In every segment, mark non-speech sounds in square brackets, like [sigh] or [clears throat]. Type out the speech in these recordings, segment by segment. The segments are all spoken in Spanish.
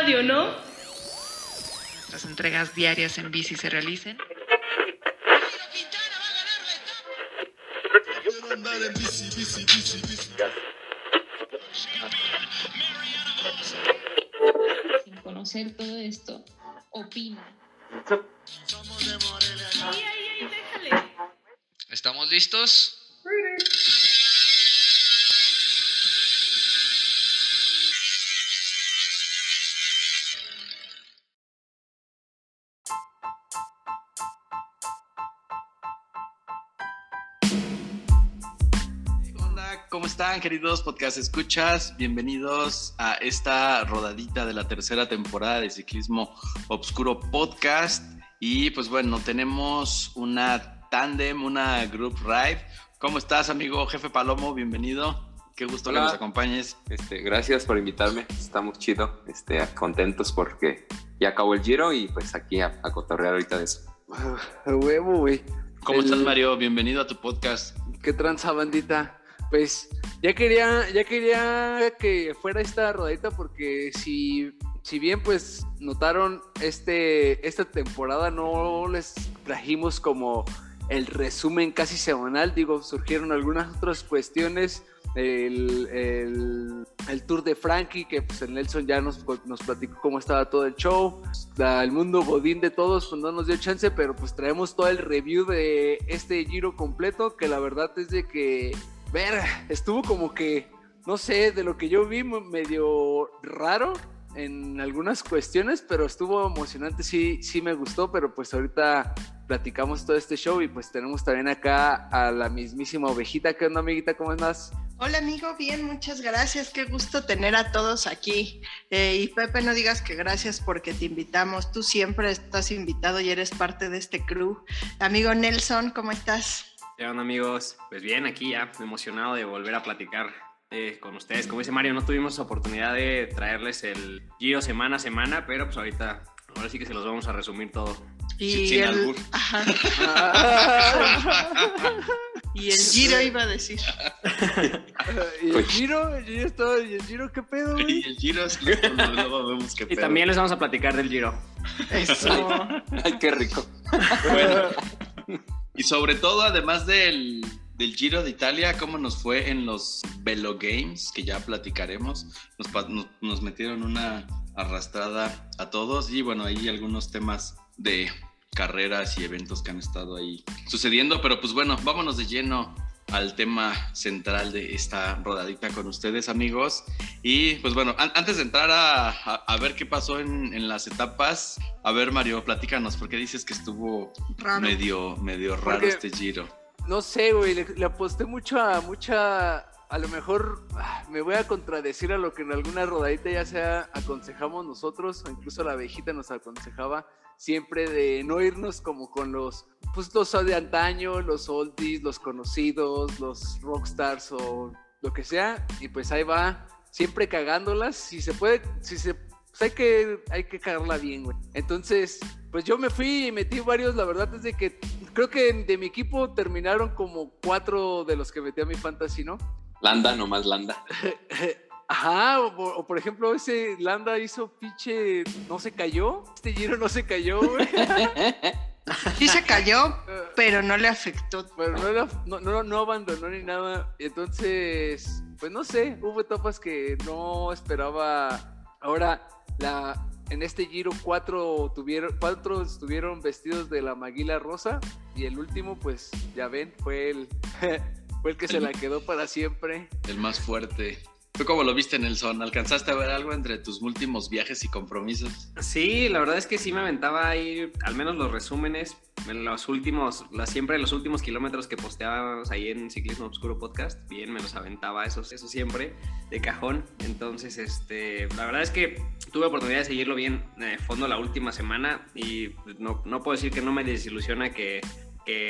radio, ¿no? Las entregas diarias en bici se realicen. Sin conocer todo esto, opina. ¿Estamos listos? Están, queridos podcast escuchas? Bienvenidos a esta rodadita de la tercera temporada de Ciclismo Obscuro Podcast. Y pues bueno, tenemos una tandem, una group ride. ¿Cómo estás, amigo jefe Palomo? Bienvenido. Qué gusto Hola. que nos acompañes. Este, gracias por invitarme, está muy chido, este, contentos porque ya acabó el giro y pues aquí a, a cotorrear ahorita de eso. A huevo, güey. ¿Cómo El- estás, Mario? Bienvenido a tu podcast. ¿Qué tranza, bandita? Pues ya quería, ya quería que fuera esta rodadita porque si, si bien pues notaron este, esta temporada no les trajimos como el resumen casi semanal, digo, surgieron algunas otras cuestiones, el, el- el tour de Frankie, que pues el Nelson ya nos, nos platicó cómo estaba todo el show, el mundo godín de todos pues no nos dio chance, pero pues traemos todo el review de este giro completo, que la verdad es de que, ver, estuvo como que, no sé, de lo que yo vi medio raro en algunas cuestiones, pero estuvo emocionante, sí, sí me gustó, pero pues ahorita platicamos todo este show y pues tenemos también acá a la mismísima ovejita, ¿qué onda amiguita? ¿Cómo estás? Hola amigo, bien, muchas gracias. Qué gusto tener a todos aquí. Eh, y Pepe, no digas que gracias porque te invitamos. Tú siempre estás invitado y eres parte de este crew. Amigo Nelson, ¿cómo estás? ¿Qué onda amigos? Pues bien, aquí ya emocionado de volver a platicar eh, con ustedes. Como dice Mario, no tuvimos oportunidad de traerles el giro semana a semana, pero pues ahorita, ahora sí que se los vamos a resumir todo. Y Sin- sin el, albur. [laughs] [laughs] Y el Giro iba a decir. [laughs] ¿Y el giro? ¿El giro, está- ¿Y el giro qué pedo? güey? Y el giro es que vemos Y también les vamos a platicar del giro. Eso. Ay, qué rico. Bueno, y sobre todo, además del, del Giro de Italia, cómo nos fue en los Velo Games, que ya platicaremos. Nos, nos- nos metieron una arrastrada a todos. Y bueno, hay algunos temas de carreras y eventos que han estado ahí sucediendo, pero pues bueno, vámonos de lleno al tema central de esta rodadita con ustedes amigos y pues bueno, an- antes de entrar a, a- a ver qué pasó en, en las etapas, a ver Mario, platícanos, porque dices que estuvo Raro. medio, medio raro Porque- este giro. No sé, güey, le, le aposté mucho a mucha. A lo mejor ah, me voy a contradecir a lo que en alguna rodadita ya sea aconsejamos nosotros, o incluso la abejita nos aconsejaba siempre de no irnos como con los, pues los de antaño, los oldies, los conocidos, los rockstars o lo que sea, y pues ahí va, siempre cagándolas, si se puede, si se, pues hay que, hay que cagarla bien, güey. Entonces, pues yo me fui y metí varios, la verdad es de que creo que de mi equipo terminaron como cuatro de los que metí a mi fantasy, ¿no? Landa, nomás Landa. [laughs] Ajá, o, por- o por ejemplo, ese Landa hizo pinche, no se cayó, este Giro no se cayó, güey. [laughs] Sí se cayó, [laughs] pero no le afectó. Pero no, era- no, no, no abandonó ni nada. Entonces, pues no sé, hubo etapas que no esperaba. Ahora, la, en este giro, cuatro, tuvieron, cuatro estuvieron vestidos de la maguila rosa. Y el último, pues ya ven, fue el, [laughs] fue el que se la quedó para siempre. El más fuerte. ¿Tú cómo lo viste, Nelson? ¿Alcanzaste a ver algo entre tus últimos viajes y compromisos? Sí, la verdad es que sí me aventaba ahí, al menos los resúmenes, en los últimos, siempre los últimos kilómetros que posteábamos ahí en Ciclismo Obscuro Podcast, bien, me los aventaba esos, eso siempre, de cajón. Entonces, este, la verdad es que tuve oportunidad de seguirlo bien de fondo la última semana y no, no puedo decir que no me desilusiona que,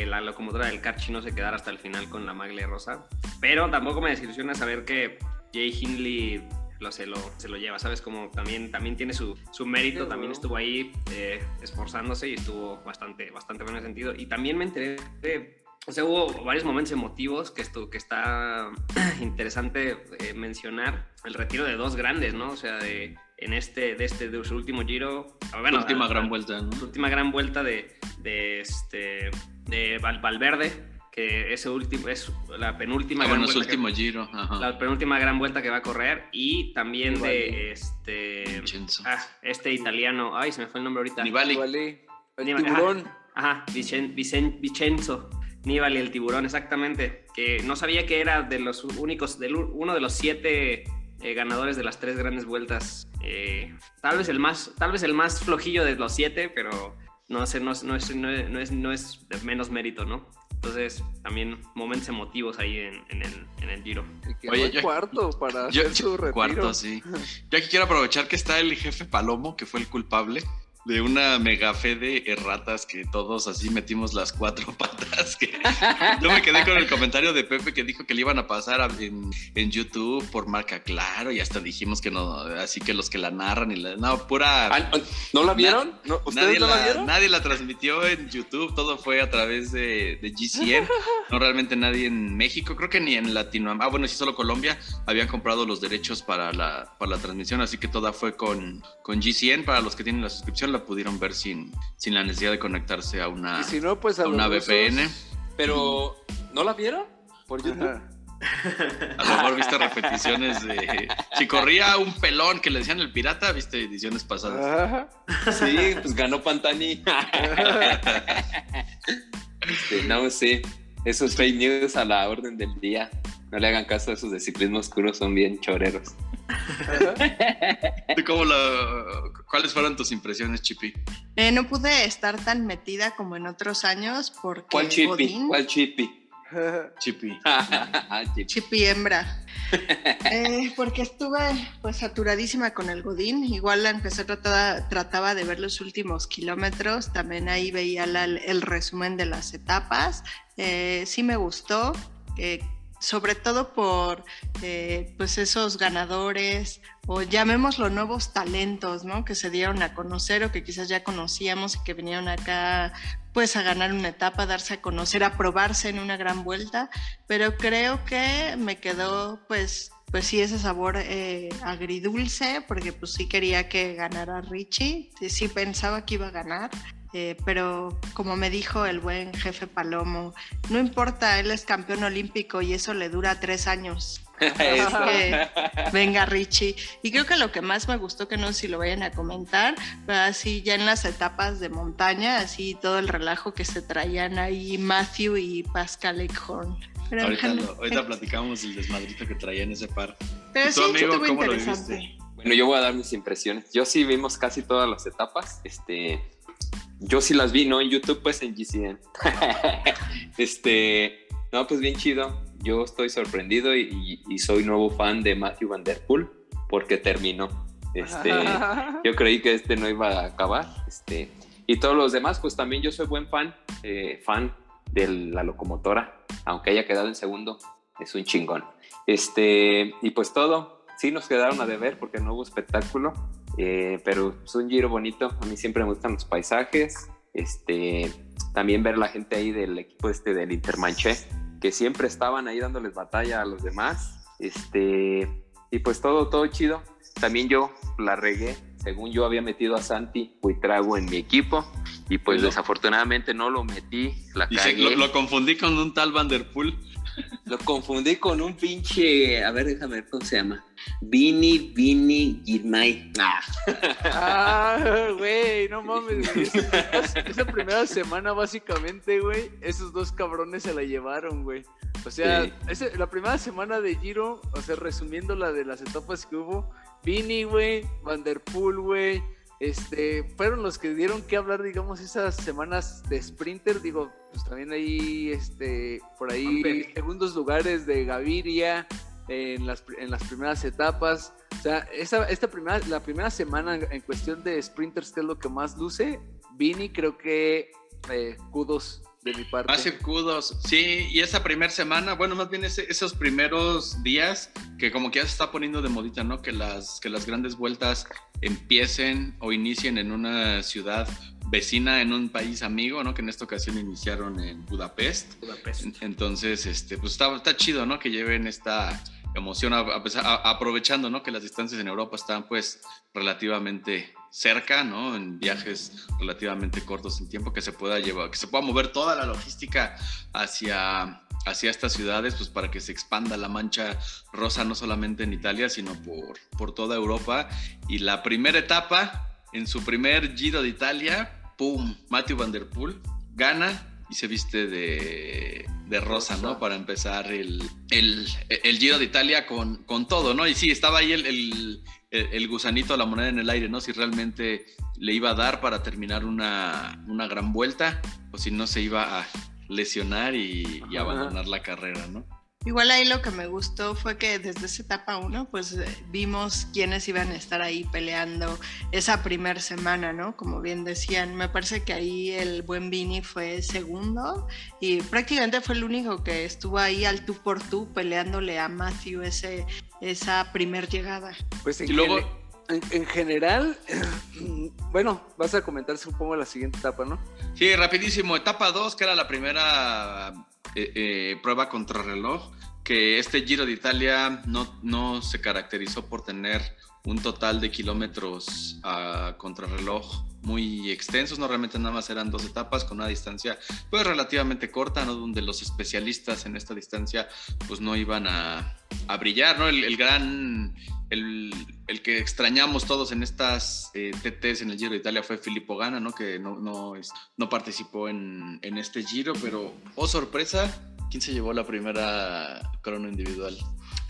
la locomotora del Carchi no se quedara hasta el final con la Magle Rosa, pero tampoco me desilusiona saber que Jay Hindley lo, se, lo, se lo lleva, ¿sabes? Como también, también tiene su, su mérito, también estuvo ahí eh, esforzándose y estuvo bastante, bastante bueno en ese sentido. Y también me enteré de, o sea, hubo varios momentos emotivos que, esto, que está [clears throat] interesante eh, mencionar. El retiro de dos grandes, ¿no? O sea, de en este, de este, de su último giro. Ah, Bueno, última a- gran a- vuelta, ¿no? su última gran vuelta de, de, este, de Val- Valverde, que ese último, es la penúltima Ah, gran bueno, su vuelta que- último giro. Ajá. la penúltima gran vuelta que va a correr y también Nibali. de este Vincenzo. ah, este italiano ay se me fue el nombre ahorita Nibali. Vale. El Nibali, tiburón. ajá Vicen- Vicen- Vicenzo Nibali el tiburón exactamente que no sabía que era de los únicos del uno de los siete eh, ganadores de las tres grandes vueltas eh, tal vez el más tal vez el más flojillo de los siete pero no sé no, es- no es, no, es, no es no es de menos mérito no entonces también momentos emotivos ahí en, en el, en el Giro Oye, yo- cuarto para Yo, hacer su retiro. cuarto, sí. [laughs] Yo aquí quiero aprovechar que está el jefe Palomo, que fue el culpable de una mega fe de erratas que todos así metimos las cuatro [laughs] patas. Que yo me quedé con el comentario de Pepe que dijo que le iban a pasar a- en, en YouTube por marca claro y hasta dijimos que no, así que los que la narran y la, no, pura... Ah, ¿No la vieron? ¿No- ¿Ustedes Nadie no la, la, vieron? nadie la transmitió en YouTube, todo fue a través de, de GCN, [laughs] no realmente nadie en México, creo que ni en Latinoamérica, ah bueno, sí, solo Colombia habían comprado los derechos para la, para la transmisión, así que toda fue con, con GCN, para los que tienen la suscripción la pudieron ver sin, sin la necesidad de conectarse a una, Y si no, pues a, a una. VPN. Pero, ¿no la vieron? Por YouTube. Ajá. A lo mejor viste repeticiones de... Si corría un pelón que le decían el pirata, viste ediciones pasadas. Ajá. Sí, pues ganó Pantani. [laughs] Este, no sé, esos fake news a la orden del día. No le hagan caso a esos de ciclismo oscuro, son bien choreros. ¿Tú cómo la- ¿Cuáles fueron tus impresiones, Chipi? Eh, no pude estar tan metida como en otros años porque ¿Cuál chipi? Godín, ¿Cuál chipi? Chipi. [laughs] Ah, chipi. Hembra. [laughs] Eh, porque estuve pues saturadísima con el Godín. Igual empecé trataba, trataba de ver los últimos kilómetros. También ahí veía la- el resumen de las etapas. Eh, sí me gustó. eh, sobre todo por eh, pues esos ganadores o llamémoslo nuevos talentos, ¿no? Que se dieron a conocer o que quizás ya conocíamos y que vinieron acá pues a ganar una etapa, a darse a conocer, a probarse en una gran vuelta, pero creo que me quedó pues pues sí ese sabor eh, agridulce porque pues sí quería que ganara Richie, sí, sí pensaba que iba a ganar, eh, pero como me dijo el buen jefe Palomo, no importa, él es campeón olímpico y eso le dura tres años. [laughs] Que venga Richie. Y creo que lo que más me gustó, que no sé si lo vayan a comentar, fue así ya en las etapas de montaña, así todo el relajo que se traían ahí Matthew y Pascal Eichhorn. Pero, Ahorita, lo- ahorita platicamos el desmadrito que traía en ese par. pero ¿Y sí, amigo, cómo lo interesante. viviste? Bueno, yo voy a dar mis impresiones. Yo sí vimos casi todas las etapas. Este, yo sí las vi, no en YouTube, pues en GCN. [laughs] este, no, pues bien chido. Yo estoy sorprendido y, y soy nuevo fan de Matthew Van Der Poel porque terminó. Este, [laughs] yo creí que este no iba a acabar. Este, y todos los demás, pues también yo soy buen fan, eh, fan de la locomotora, aunque haya quedado en segundo, es un chingón. Este, y pues todo, sí nos quedaron a deber porque no hubo espectáculo, eh, pero es un giro bonito. A mí siempre me gustan los paisajes. Este, también ver la gente ahí del equipo este del Intermanché, que siempre estaban ahí dándoles batalla a los demás. Este, y pues todo, todo chido. También yo la regué. Según yo había metido a Santi Huitrago en mi equipo y pues desafortunadamente no lo metí, la Dice, cagué. lo, lo confundí con un tal Vanderpool. Lo confundí con un pinche. A ver, déjame ver cómo se llama. Vini, Vini, Girmay. Ah. Ah, güey, no [laughs] mames, güey. Esa, esa primera semana, básicamente, güey, esos dos cabrones se la llevaron, güey. O sea, Sí. la primera semana de Giro, o sea, resumiendo la de las etapas que hubo, Vini, güey, Vanderpool, güey, este, fueron los que dieron que hablar, digamos, esas semanas de sprinter, digo, pues también ahí, este, por ahí, segundos lugares de Gaviria en las, en las primeras etapas. O sea, esa, esta primera, la primera semana en, en cuestión de sprinters, que es lo que más luce, Vini creo que eh, kudos de mi parte. Hace kudos. Sí, y esa primera semana, bueno, más bien ese- esos primeros días, que como que ya se está poniendo de modita, ¿no? Que las, que las grandes vueltas empiecen o inicien en una ciudad vecina, en un país amigo, ¿no? Que en esta ocasión iniciaron en Budapest. Budapest. Entonces, este, pues está, está chido, ¿no? Que lleven esta, emoción, a- a- aprovechando ¿no? que las distancias en Europa están pues relativamente cerca, ¿no? En viajes relativamente cortos en tiempo, que se pueda llevar, que se pueda mover toda la logística hacia, hacia estas ciudades, pues para que se expanda la mancha rosa no solamente en Italia, sino por, por toda Europa. Y la primera etapa, en su primer Giro de Italia, ¡pum! Matthew Van Der Poel gana y se viste de, de rosa, ¿no? Para empezar el, el, el Giro de Italia con, con todo, ¿no? Y sí, estaba ahí el, el, el- el gusanito, la moneda en el aire, ¿no? Si realmente le iba a dar para terminar una, una gran vuelta o si no se iba a lesionar y, y abandonar la carrera, ¿no? Igual ahí lo que me gustó fue que desde esa etapa 1, pues eh, vimos quiénes iban a estar ahí peleando esa primera semana, ¿no? Como bien decían, me parece que ahí el buen Vini fue segundo y prácticamente fue el único que estuvo ahí al tú por tú peleándole a Matthew ese, esa primer llegada. Pues en, Y luego- en, en general, [clears throat] bueno, vas a comentar supongo la siguiente etapa, ¿no? Sí, rapidísimo. Etapa 2, que era la primera eh, eh, prueba contra reloj, que este Giro de Italia no, no se caracterizó por tener un total de kilómetros a contrarreloj muy extensos, no realmente nada más eran dos etapas con una distancia pues relativamente corta, ¿no? donde los especialistas en esta distancia pues no iban a, brillar, ¿no? El, gran, el, el que extrañamos todos en estas eh, TTs en el Giro de Italia fue Filippo Gana, ¿no? Que no, no, no participó en, en este Giro, pero, oh sorpresa, ¿quién se llevó la primera crono individual?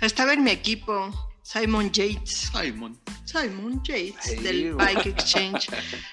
Estaba en mi equipo Simon Yates. Simon. Simon Yates del. Bike Exchange.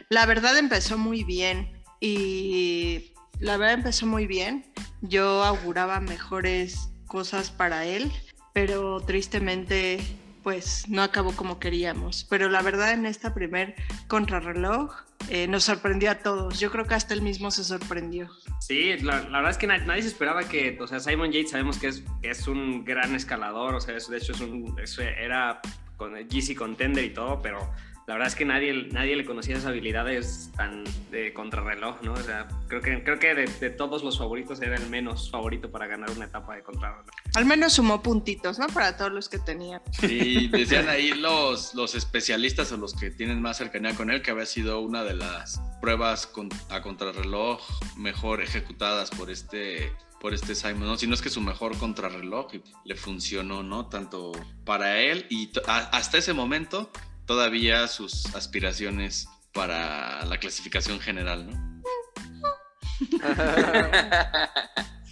La verdad empezó muy bien y la verdad empezó muy bien. Yo auguraba mejores cosas para él, pero tristemente pues no acabó como queríamos. Pero la verdad en esta primer contrarreloj eh, nos sorprendió a todos. Yo creo que hasta él mismo se sorprendió. Sí, la, verdad es que na- nadie se esperaba que, o sea, Simon Yates sabemos que es, es un gran escalador, o sea, de hecho es un, es- era con el GC Contender y todo, pero la verdad es que nadie, nadie le conocía esas habilidades tan de contrarreloj, ¿no? O sea, creo que, creo que de, de todos los favoritos era el menos favorito para ganar una etapa de contrarreloj. Al menos sumó puntitos, ¿no? Para todos los que tenía. Y decían ahí los, los especialistas o los que tienen más cercanía con él que había sido una de las pruebas con- a contrarreloj mejor ejecutadas por este por este Simon, ¿no? Si no es que su mejor contrarreloj le funcionó, ¿no? Tanto para él y hasta ese momento todavía sus aspiraciones para la clasificación general, ¿no? [laughs]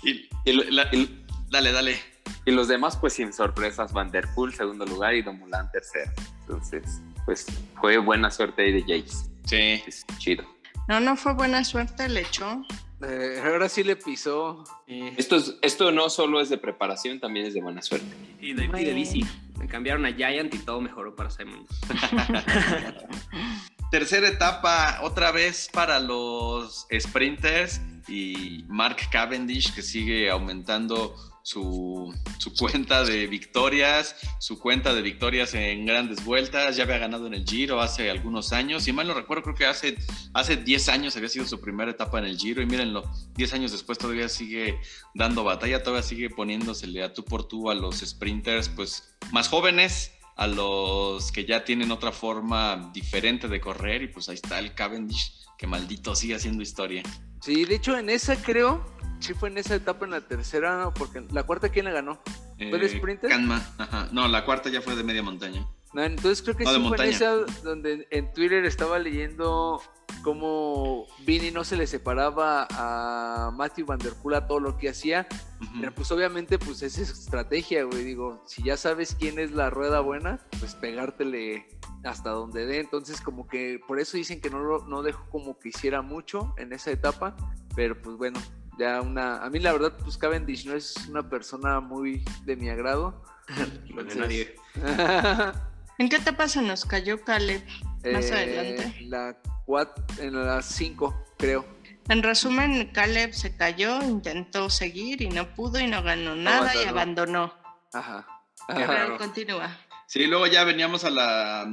Y, Y, lo- la- y- dale, dale. y los demás, pues sin sorpresas, Van Der Poel segundo lugar y Dumoulin tercero. Entonces, pues fue buena suerte ahí de Yates. Sí. Es chido. No, no fue buena suerte, le echó. Eh, ahora sí le pisó. Esto, es- esto no solo es de preparación, también es de buena suerte. Y de, y de bici. Me cambiaron a Giant y todo mejoró para Simon. [laughs] Tercera etapa, otra vez para los sprinters y Mark Cavendish que sigue aumentando su, su cuenta de victorias, su cuenta de victorias en grandes vueltas. Ya había ganado en el Giro hace algunos años. Si mal no recuerdo, creo que hace, hace 10 años había sido su primera etapa en el Giro. Y mírenlo, 10 años después todavía sigue dando batalla, todavía sigue poniéndosele a tú por tú a los sprinters pues más jóvenes a los que ya tienen otra forma diferente de correr y pues ahí está el Cavendish que maldito sigue haciendo historia. Sí, de hecho en esa creo, sí fue en esa etapa, en la tercera, no, porque la cuarta, ¿quién la ganó? ¿Fue de Eh, sprinter? Canma, ajá. No, la cuarta ya fue de media montaña. No, entonces creo que No, sí fue en esa donde en Twitter estaba leyendo cómo Vini no se le separaba a Matthew Van Der Poel a todo lo que hacía. Pero pues obviamente pues es estrategia, güey. Digo, si ya sabes quién es la rueda buena, pues pegártele hasta donde dé. Entonces como que por eso dicen que no, lo- no dejó como que hiciera mucho en esa etapa. Pero pues bueno, ya una... A mí la verdad pues Cavendish no es una persona muy de mi agrado. [laughs] Entonces- nadie. [laughs] ¿En qué etapa se nos cayó Caleb? Más Eh, adelante. La cuat- en las 5, creo. En resumen, Caleb se cayó, intentó seguir y no pudo y no ganó nada y abandonó. Ajá. Qué Pero raro. continúa. Sí, luego ya veníamos a la.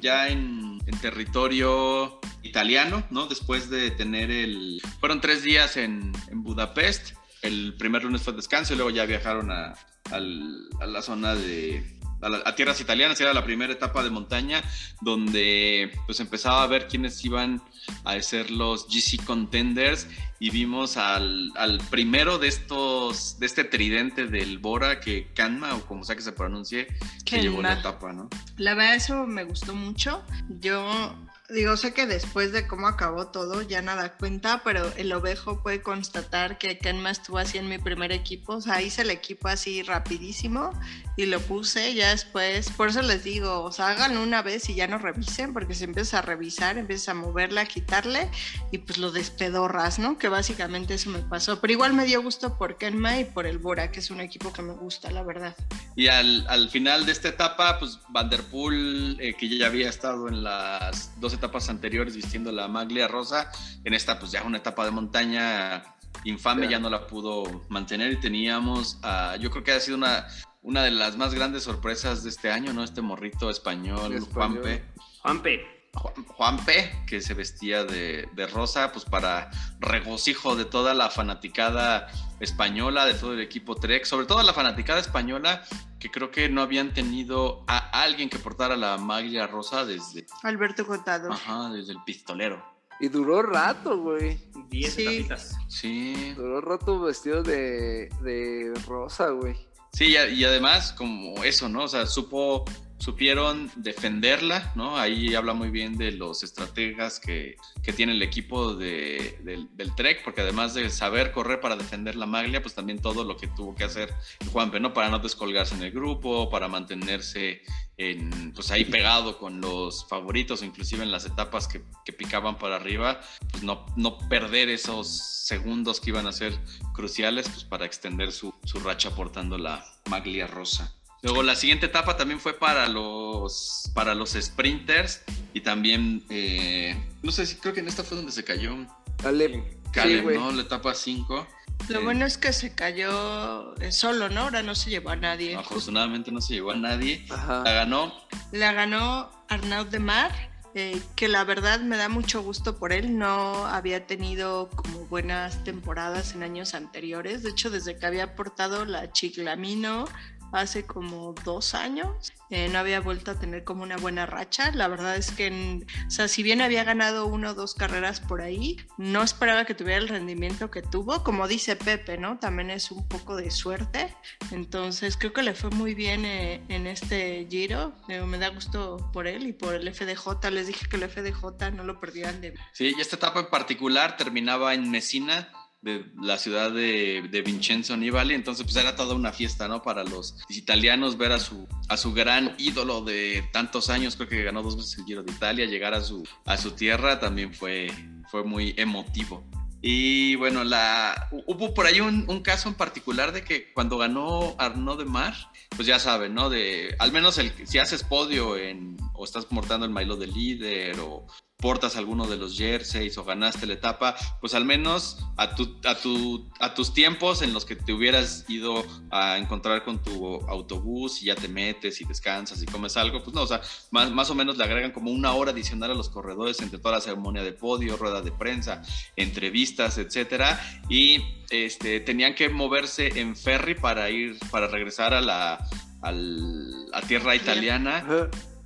ya en, en territorio italiano, ¿no? Después de tener el. Fueron tres días en, en Budapest. el primer lunes fue descanso y luego ya viajaron a, a la zona de a, la- a tierras italianas, era la primera etapa de montaña donde pues empezaba a ver quiénes iban a ser los GC contenders y vimos al, al primero de estos de este tridente del Bora que Kanma o como sea que se pronuncie que llevó la etapa, ¿no? La verdad eso me gustó mucho. Yo digo, sé que después de cómo acabó todo ya nada cuenta, pero el ovejo puede constatar que Kenma estuvo así en mi primer equipo. O sea, hice el equipo así rapidísimo y lo puse ya después. Por eso les digo, o sea, háganlo una vez y ya no revisen, porque si empiezas a revisar, empiezas a moverle, a quitarle y pues lo despedorras, ¿no? Que básicamente eso me pasó. Pero igual me dio gusto por Kenma y por el Bora, que es un equipo que me gusta, la verdad. Y al, al final de esta etapa, pues Vanderpool, eh, que ya había estado en las dos etapas anteriores vistiendo la maglia rosa, en esta pues ya una etapa de montaña infame, Ya. ya no la pudo mantener y teníamos, ah, yo creo que ha sido una, una de las más grandes sorpresas de este año, ¿no? Este morrito español, Español. Juanpe. Juanpe. Juan- Juanpe, que se vestía de, de rosa, pues para regocijo de toda la fanaticada española, de todo el equipo Trek, sobre todo la fanaticada española, que creo que no habían tenido a alguien que portara la maglia rosa desde, Alberto Cotado. ajá, desde el pistolero. Y duró rato, güey. 10 Sí. etapitas. Sí, Duró rato vestido de, de rosa, güey. sí, y además como eso, ¿no? O sea, supo, supieron defenderla, ¿no? Ahí habla muy bien de los estrategas que, que tiene el equipo de- del, del Trek, porque además de saber correr para defender la maglia, pues también todo lo que tuvo que hacer Juanpe, ¿no? Para no descolgarse en el grupo, para mantenerse en, pues ahí pegado con los favoritos, inclusive en las etapas que, picaban para arriba, pues no, no perder esos segundos que iban a ser cruciales pues para extender su, su racha portando la maglia rosa. Luego la siguiente etapa también fue para los, para los sprinters y también, eh, no sé si creo que en esta fue donde se cayó. Caleb, güey. ¿no? La etapa 5. Lo bueno es que se cayó eh, solo, ¿no? Ahora no se llevó a nadie. Afortunadamente no se llevó a nadie. La Ajá. ganó La ganó Arnaud de Mar, eh, que la verdad me da mucho gusto por él. No había tenido como buenas temporadas en años anteriores. De hecho, desde que había portado la Chiclamino hace como dos años, eh, no había vuelto a tener como una buena racha. La verdad es que, en- o sea, si bien había ganado una o dos carreras por ahí, no esperaba que tuviera el rendimiento que tuvo. Como dice Pepe, ¿no? También es un poco de suerte. Entonces creo que le fue muy bien eh, en este giro. Digo, me da gusto por él y por el FDJ. Les dije que el FDJ no lo perdían de Sí, y esta etapa en particular terminaba en Messina, de la ciudad de, de Vincenzo Nibali, entonces pues era toda una fiesta, ¿no? Para los italianos ver a su, a su gran ídolo de tantos años, creo que ganó dos veces el Giro de Italia, llegar a su, a su tierra también fue, fue muy emotivo. Y bueno, la, hubo por ahí un, caso en particular de que cuando ganó Arnaud de Mar, pues ya saben, ¿no? De, al menos el, si haces podio en, o estás portando el mailo de líder o portas alguno de los jerseys o ganaste la etapa, pues al menos a, tu, a, tu, a tus tiempos en los que te hubieras ido a encontrar con tu autobús y ya te metes y descansas y comes algo, pues no, o sea, más, más o menos le agregan como una hora adicional a los corredores entre toda la ceremonia de podio, rueda de prensa, entrevistas, etcétera, y este, tenían que moverse en ferry para ir, para regresar a la al- a tierra italiana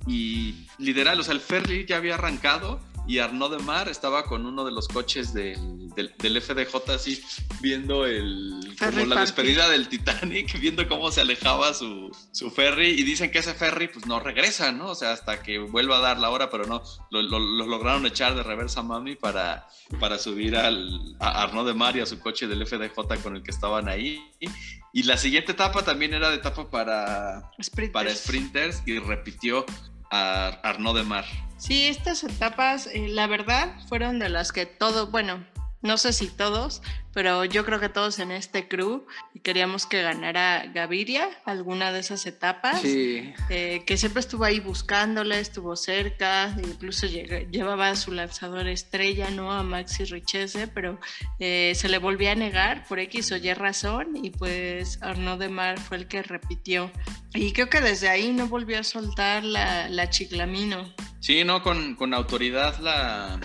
y literal, o sea, el ferry ya había arrancado y Arnaud de Mar estaba con uno de los coches del, del, del FDJ así viendo el como la despedida del Titanic, [laughs] viendo cómo se alejaba su, su ferry y dicen que ese ferry pues no regresa, ¿no? O sea, hasta que vuelva a dar la hora, pero no, lo, lo- lo lograron echar de reversa mami para, para subir al, a Arnaud de Mar y a su coche del FDJ con el que estaban ahí. Y la siguiente etapa también era de etapa para, sprinters. para sprinters y repitió a de Mar. Sí, estas etapas, eh, la verdad, fueron de las que todos, bueno, no sé si todos, pero yo creo que todos en este crew queríamos que ganara Gaviria alguna de esas etapas. Sí. eh, que siempre estuvo ahí buscándole, estuvo cerca, incluso lleg- llevaba a su lanzador estrella, ¿no? A Maxi Richese, pero eh, se le volvía a negar por X o Y razón y pues Arnaud de Mar fue el que repitió. Y creo que desde ahí no volvió a soltar la, la chiclamino. Sí, no, con, con autoridad la,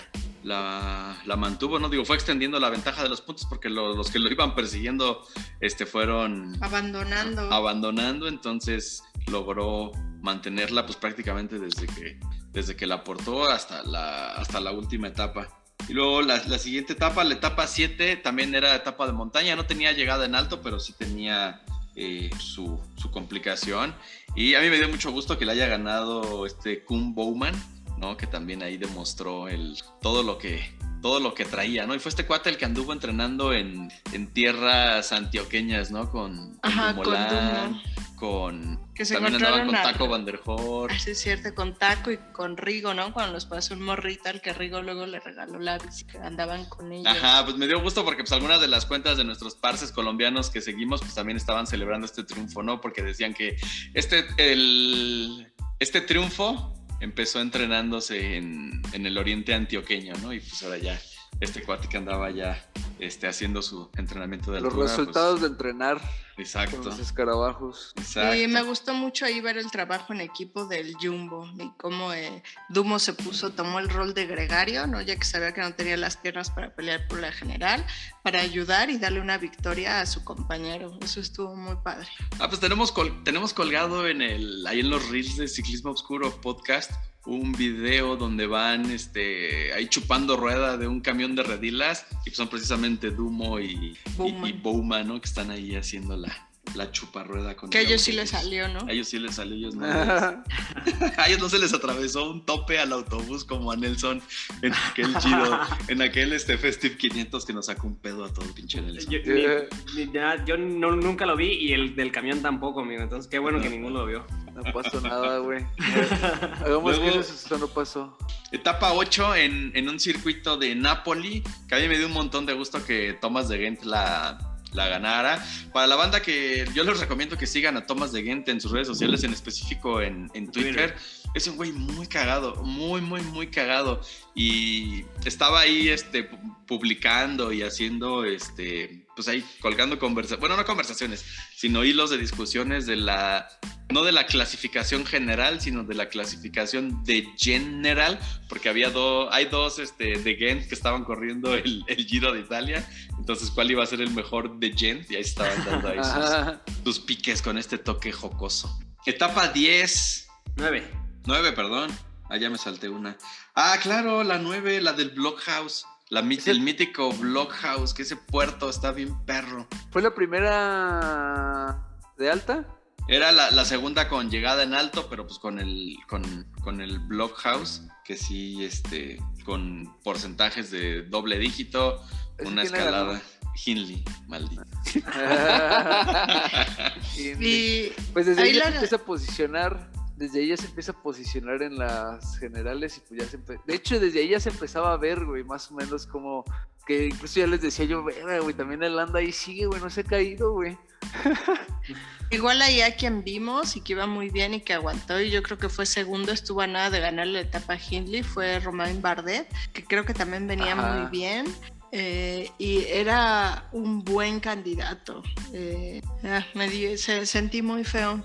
la, la mantuvo, ¿no? Digo, fue extendiendo la ventaja de los puntos porque lo- los que lo iban persiguiendo este, fueron Abandonando. abandonando, entonces logró mantenerla pues prácticamente desde que, desde que la aportó hasta la, hasta la última etapa. Y luego la, la siguiente etapa, la etapa 7, también era etapa de montaña, no tenía llegada en alto, pero sí tenía eh, su, su complicación. Y a mí me dio mucho gusto que le haya ganado este Kuhn Bowman, ¿no? Que también ahí demostró el, todo lo que todo lo que traía, ¿no? Y fue este cuate el que anduvo entrenando en, en tierras antioqueñas, ¿no? Con, con Ajá, con Dumoulin, Dumo. con... Que se también andaban con Taco Van der Horst. Así es cierto, con Taco y con Rigo, ¿no? Cuando los pasó un morrito al que Rigo luego le regaló la bici, que andaban con ellos. Ajá, pues me dio gusto porque pues algunas de las cuentas de nuestros parces colombianos que seguimos pues también estaban celebrando este triunfo, ¿no? Porque decían que este, el, este triunfo empezó entrenándose en, en el oriente antioqueño, ¿no? Y pues ahora ya este cuate que andaba ya este, haciendo su entrenamiento de Los altura, resultados pues, de entrenar exacto, con los escarabajos. exacto. Y me gustó mucho ahí ver el trabajo en equipo del Jumbo y cómo eh, Dumo se puso, tomó el rol de gregario, ¿no? ya que sabía que no tenía las piernas para pelear por la general, para ayudar y darle una victoria a su compañero. Eso estuvo muy padre. Ah, pues tenemos, col- tenemos colgado en el, ahí en los reels de Ciclismo Oscuro podcast un video donde van este, ahí chupando rueda de un camión de redilas y pues son precisamente Dumo y, y, Bowman. y Bowman, ¿no? Que están ahí haciendo la, la chuparrueda con Que a el ellos sí les salió, ¿no? A ellos sí les salió, ellos no. les- [laughs] a ellos no se les atravesó un tope al autobús como a Nelson en aquel giro, [laughs] en aquel este Festive 500 que nos sacó un pedo a todo pinche Nelson. Yo, ni- ni- ya- yo no- nunca lo vi y el del camión tampoco, amigo. Entonces, qué bueno que ninguno lo vio. No pasó nada, güey. [laughs] Hagamos Luego- que eso no pasó. Etapa 8 en, en un circuito de Napoli, que a mí me dio un montón de gusto que Thomas de Gent la, la ganara. Para la banda que yo les recomiendo que sigan a Thomas de Gent en sus redes sociales, en específico en, en Twitter. Es un güey muy cagado, muy, muy, muy cagado. Y estaba ahí este, pu- publicando y haciendo, este, pues ahí colgando conversaciones, bueno, no conversaciones, sino hilos de discusiones de la, no de la clasificación general, sino de la clasificación de general, porque había dos, hay dos este, de Gent que estaban corriendo el, el Giro de Italia, entonces cuál iba a ser el mejor de Gent, y ahí estaban dando ahí sus, sus piques con este toque jocoso. Etapa 10, Nueve. 9, perdón. Ah, ya me salté una. Ah, claro, la 9, la del Blockhouse. La, el- el mítico Blockhouse, que ese puerto está bien perro. ¿Fue la primera de alta? Era la, la segunda con llegada en alto, pero pues con el, con, con el Blockhouse, que sí, este, con porcentajes de doble dígito, ¿Ese una escalada. ganó? Hindley, maldito. [laughs] [laughs] y, Y pues desde ahí ahí la- se empieza a posicionar, desde ahí ya se empieza a posicionar en las generales y pues ya se De hecho, desde ahí ya se empezaba a ver, güey, más o menos como que incluso ya les decía yo, "Verga, güey, también el anda ahí sigue, güey, no se ha caído, güey. [laughs] Igual ahí a quien vimos y que iba muy bien y que aguantó y yo creo que fue segundo, estuvo a nada de ganar la etapa Hindley, fue Romain Bardet, que creo que también venía Ajá. muy bien eh, y era un buen candidato. Eh, ah, me di- se, sentí muy feo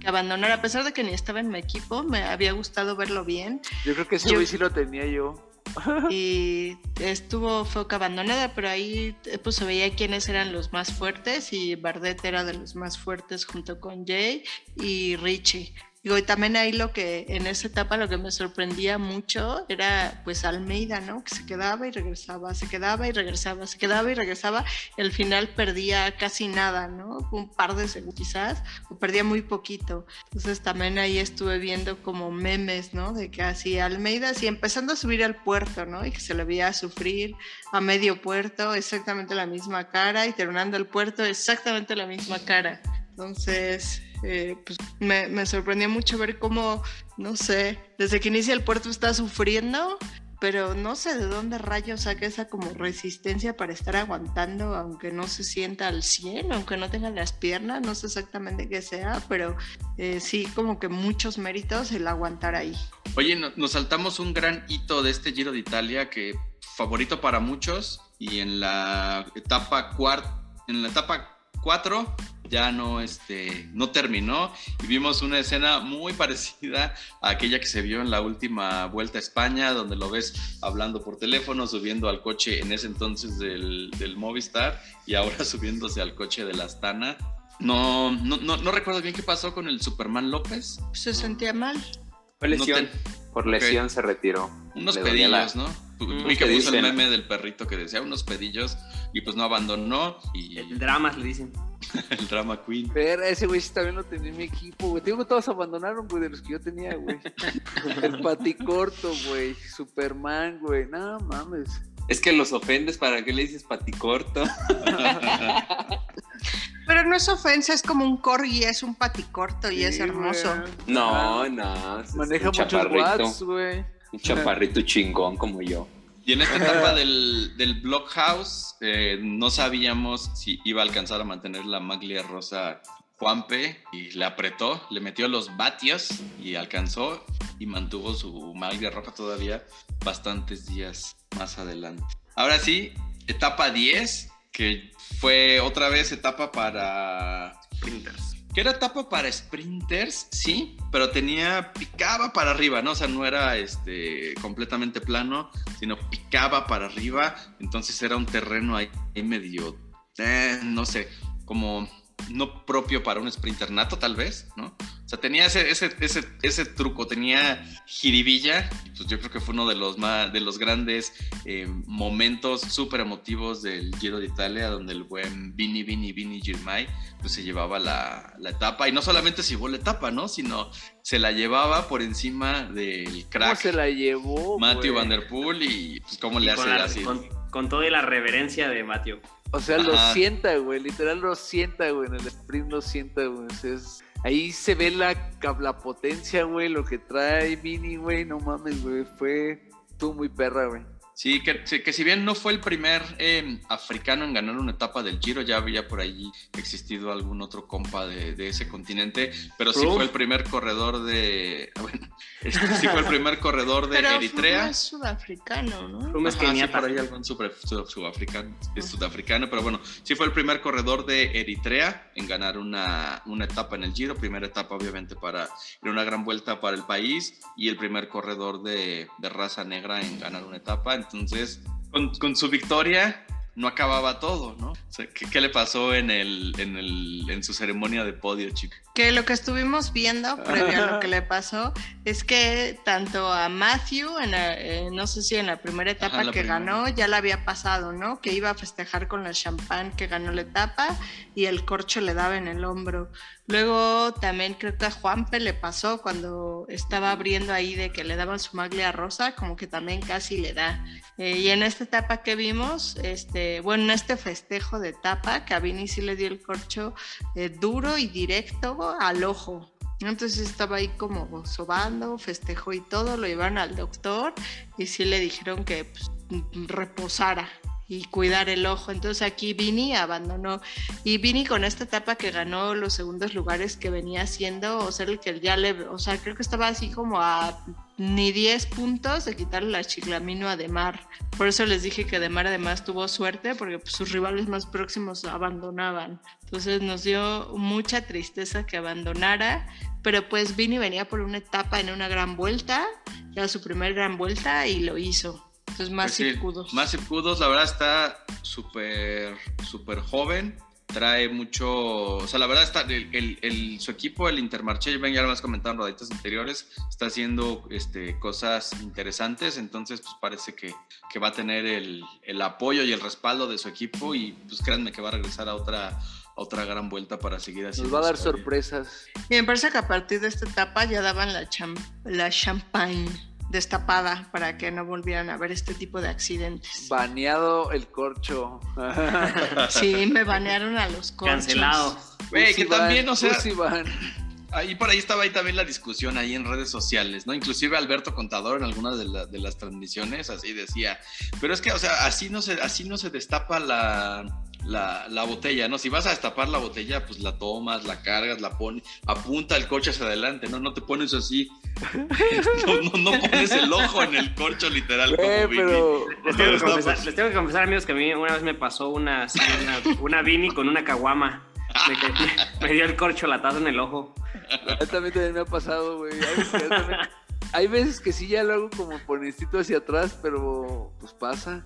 que abandonara, a pesar de que ni estaba en mi equipo, me había gustado verlo bien Yo creo que ese Yo- güey sí lo tenía yo. [laughs] y estuvo que abandonada, pero ahí eh, pues se veía quiénes eran los más fuertes y Bardet era de los más fuertes junto con Jay y Richie. Digo, y también ahí lo que en esa etapa lo que me sorprendía mucho era pues Almeida, ¿no? Que se quedaba y regresaba, se quedaba y regresaba, se quedaba y regresaba, y al final perdía casi nada, ¿no? Un par de segundos quizás, o perdía muy poquito. Entonces también ahí estuve viendo como memes, ¿no? De que así Almeida, así empezando a subir al puerto, ¿no? Y que se le veía sufrir a medio puerto, exactamente la misma cara, y terminando el puerto, exactamente la misma cara. Entonces, eh, pues me, me sorprendió mucho ver cómo, no sé, desde que inicia el puerto está sufriendo, pero no sé de dónde rayos saca esa como resistencia para estar aguantando, aunque no se sienta al 100, aunque no tenga las piernas, no sé exactamente qué sea, pero eh, sí como que muchos méritos el aguantar ahí. Oye, no- nos saltamos un gran hito de este Giro de Italia que favorito para muchos y en la etapa cuar- en la etapa 4 ya no, este, no terminó y vimos una escena muy [laughs] parecida a aquella que se vio en la última vuelta a España, donde lo ves hablando por teléfono, subiendo al coche en ese entonces del, del Movistar y ahora [laughs] subiéndose al coche de la Astana. No, no, no, no recuerdo bien qué pasó con el Superman López. Se sentía mal. Fue No lesión. te- Por lesión se retiró. unos Le dolía la- pedillos, ¿no? Vi que ¿qué puso el meme del perrito que decía unos pedillos y pues no abandonó y El dramas le dicen. [laughs] el drama queen. Pero ese güey sí también lo tenía en mi equipo, güey. Te digo que todos abandonaron, güey, de los que yo tenía, güey. [laughs] El paticorto, güey. Superman, güey. No mames. Es que los ofendes, ¿para qué le dices paticorto? [laughs] Pero no es ofensa, es como un corgi, es un paticorto y es Sí, hermoso. güey. No, Ah, no. es Maneja un muchos watts, güey. Un chaparrito chingón como yo. Y en esta etapa [laughs] del, del Blockhouse eh, no sabíamos si iba a alcanzar a mantener la maglia rosa Juanpe y le apretó, le metió los vatios y alcanzó y mantuvo su maglia roja todavía bastantes días más adelante. Ahora sí, etapa 10, que fue otra vez etapa para Sprinters. Que era etapa para sprinters, sí, pero tenía, picaba para arriba, ¿no? O sea, no era este, completamente plano, sino picaba para arriba, entonces era un terreno ahí medio, eh, no sé, como no propio para un sprinter nato, tal vez, ¿no? O sea, tenía ese, ese, ese, ese truco, tenía jiribilla, pues yo creo que fue uno de los, más, de los grandes eh, momentos súper emotivos del Giro de Italia, donde el buen Vini, Vini, Vini Girmay pues se llevaba la, la etapa y no solamente se llevó la etapa, ¿no? Sino se la llevaba por encima del ¿Cómo crack se la llevó, Matthew güey? Van Der Poel y pues cómo le hace la- así. con, con todo y la reverencia de Matthew. O sea, lo sienta, güey. Literal lo sienta, güey. En el sprint lo sienta, güey. O sea, es- Ahí se ve la, la potencia, güey. Lo que trae Vini, güey. No mames, güey. Fue tú muy perra, güey. Sí, que, sí, que si bien no fue el primer eh, africano en ganar una etapa del Giro, ya había por ahí existido algún otro compa de, de ese continente, pero sí fue el primer corredor de... [laughs] Bueno, este, sí fue el primer corredor de Pero Eritrea. Es sudafricano, ¿no? Ajá, sí, por ahí algún super- sud- sudafricano, es sudafricano, pero bueno, sí fue el primer corredor de Eritrea en ganar una, una etapa en el Giro, primera etapa obviamente para era una gran vuelta para el país y el primer corredor de, de raza negra en ganar una etapa, entonces con, con su victoria no acababa todo, ¿no? O sea, ¿qué, qué le pasó en, el, en, el, en su ceremonia de podio, chico? Que lo que estuvimos viendo [laughs] previo a lo que le pasó es que tanto a Matthew, en la- eh, no sé si en la primera etapa Ajá, la que primera. ganó, ya la había pasado, ¿no? Que iba a festejar con el champán que ganó la etapa y el corcho le daba en el hombro. Luego también creo que a Juanpe le pasó cuando estaba abriendo ahí de que le daban su maglia rosa, como que también casi le da. Eh, y en esta etapa que vimos, este, bueno, en este festejo de etapa, que a Vini sí le dio el corcho eh, duro y directo al ojo. Entonces estaba ahí como sobando, festejó y todo, lo llevaron al doctor y sí le dijeron que pues, reposara y cuidar el ojo. Entonces aquí Vini abandonó. Y Vini con esta etapa que ganó los segundos lugares que venía haciendo, o sea, el que ya le, o sea, creo que estaba así como a ni 10 puntos de quitarle la chiclamino a Demar. Por eso les dije que Demar además tuvo suerte porque pues, sus rivales más próximos abandonaban. Entonces nos dio mucha tristeza que abandonara, pero pues Vini venía por una etapa en una gran vuelta, ya su primer gran vuelta y lo hizo. Entonces más Pues sí, circudos. Massive Kudos, la verdad está súper, súper joven. Trae mucho, o sea, la verdad está, el, el- el- su equipo, el Intermarché, ven, ya lo has comentado en rodaditas anteriores, está haciendo este, cosas interesantes, entonces pues parece que, que va a tener el, el apoyo y el respaldo de su equipo y pues créanme que va a regresar a otra, otra gran vuelta para seguir Nos haciendo va a dar historia. sorpresas. Y me parece que a partir de esta etapa ya daban la, cham- la champagne destapada para que no volvieran a haber este tipo de accidentes. Baneado el corcho. [laughs] Sí, me banearon a los corchos. Cancelado. Güey, que también, o sea. Ahí por ahí estaba ahí también la discusión ahí en redes sociales, ¿no? Inclusive Alberto Contador en algunas de, la- de las transmisiones así decía, pero es que, o sea, así no se, así no se destapa la, la, la botella, ¿no? Si vas a destapar la botella, pues la tomas, la cargas, la pones, apunta el coche hacia adelante, ¿no? No te pones así, [laughs] no, no, no pones el ojo en el corcho literal como pero Les tengo, que Está confesar, pues- les tengo que confesar, amigos, que a mí una vez me pasó una, una, una Vini con una caguama. me, me dio el corcholatazo en el ojo. A mí también, también me ha pasado, güey. Hay, veces que también- hay veces que sí ya lo hago como por instinto hacia atrás, pero pues pasa.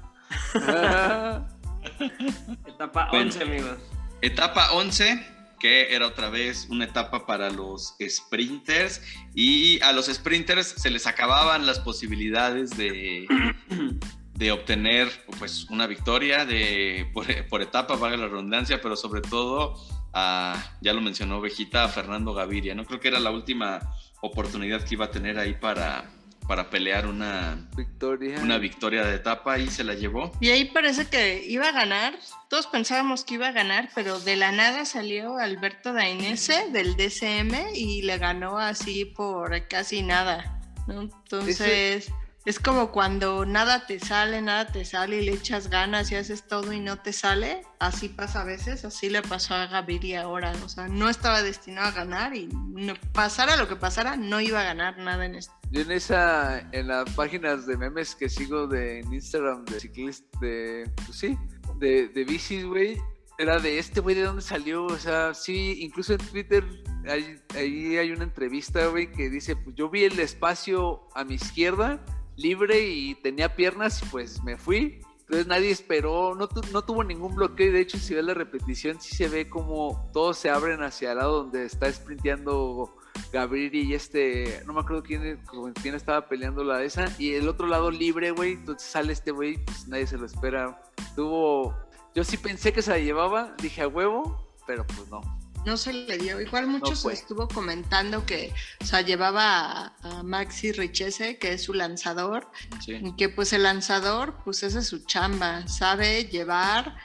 [laughs] [laughs] Etapa Bueno. 11, amigos. Etapa 11, que era otra vez una etapa para los sprinters. Y a los sprinters se les acababan las posibilidades de, [coughs] de obtener pues, una victoria de, por, por etapa, valga la redundancia, pero sobre todo, a, ya lo mencionó Vejita, a Fernando Gaviria. No creo que era la última oportunidad que iba a tener ahí para, para pelear una, Victoria. una victoria de etapa y se la llevó. Y ahí parece que iba a ganar. Todos pensábamos que iba a ganar, pero de la nada salió Alberto Dainese del DCM y le ganó así por casi nada. ¿no? Entonces, es como cuando nada te sale, nada te sale y le echas ganas y haces todo y no te sale. Así pasa a veces, así le pasó a Gaviria ahora. O sea, no estaba destinado a ganar y no, pasara lo que pasara, no iba a ganar nada en esto. Yo en esa, en las páginas de memes que sigo de en Instagram de ciclistas, de, pues sí, de, de bicis, güey, era de este güey de dónde salió, o sea, sí, incluso en Twitter hay- ahí hay una entrevista, güey, que dice, pues yo vi el espacio a mi izquierda libre y tenía piernas y pues me fui. Entonces nadie esperó, no, tu- no tuvo ningún bloqueo y de hecho si ves la repetición sí se ve como todos se abren hacia el lado donde está sprinteando Gabriel y este, no me acuerdo quién, quién estaba peleando la esa, y el otro lado libre, güey, entonces sale este güey, pues nadie se lo espera. Tuvo, yo sí pensé que se la llevaba, dije a huevo, pero pues no. No se le dio. Igual muchos fue. estuvo comentando que, o sea, llevaba a, a Maxi Richese, que es su lanzador, Sí. y que pues el lanzador, pues esa es su chamba, sabe llevar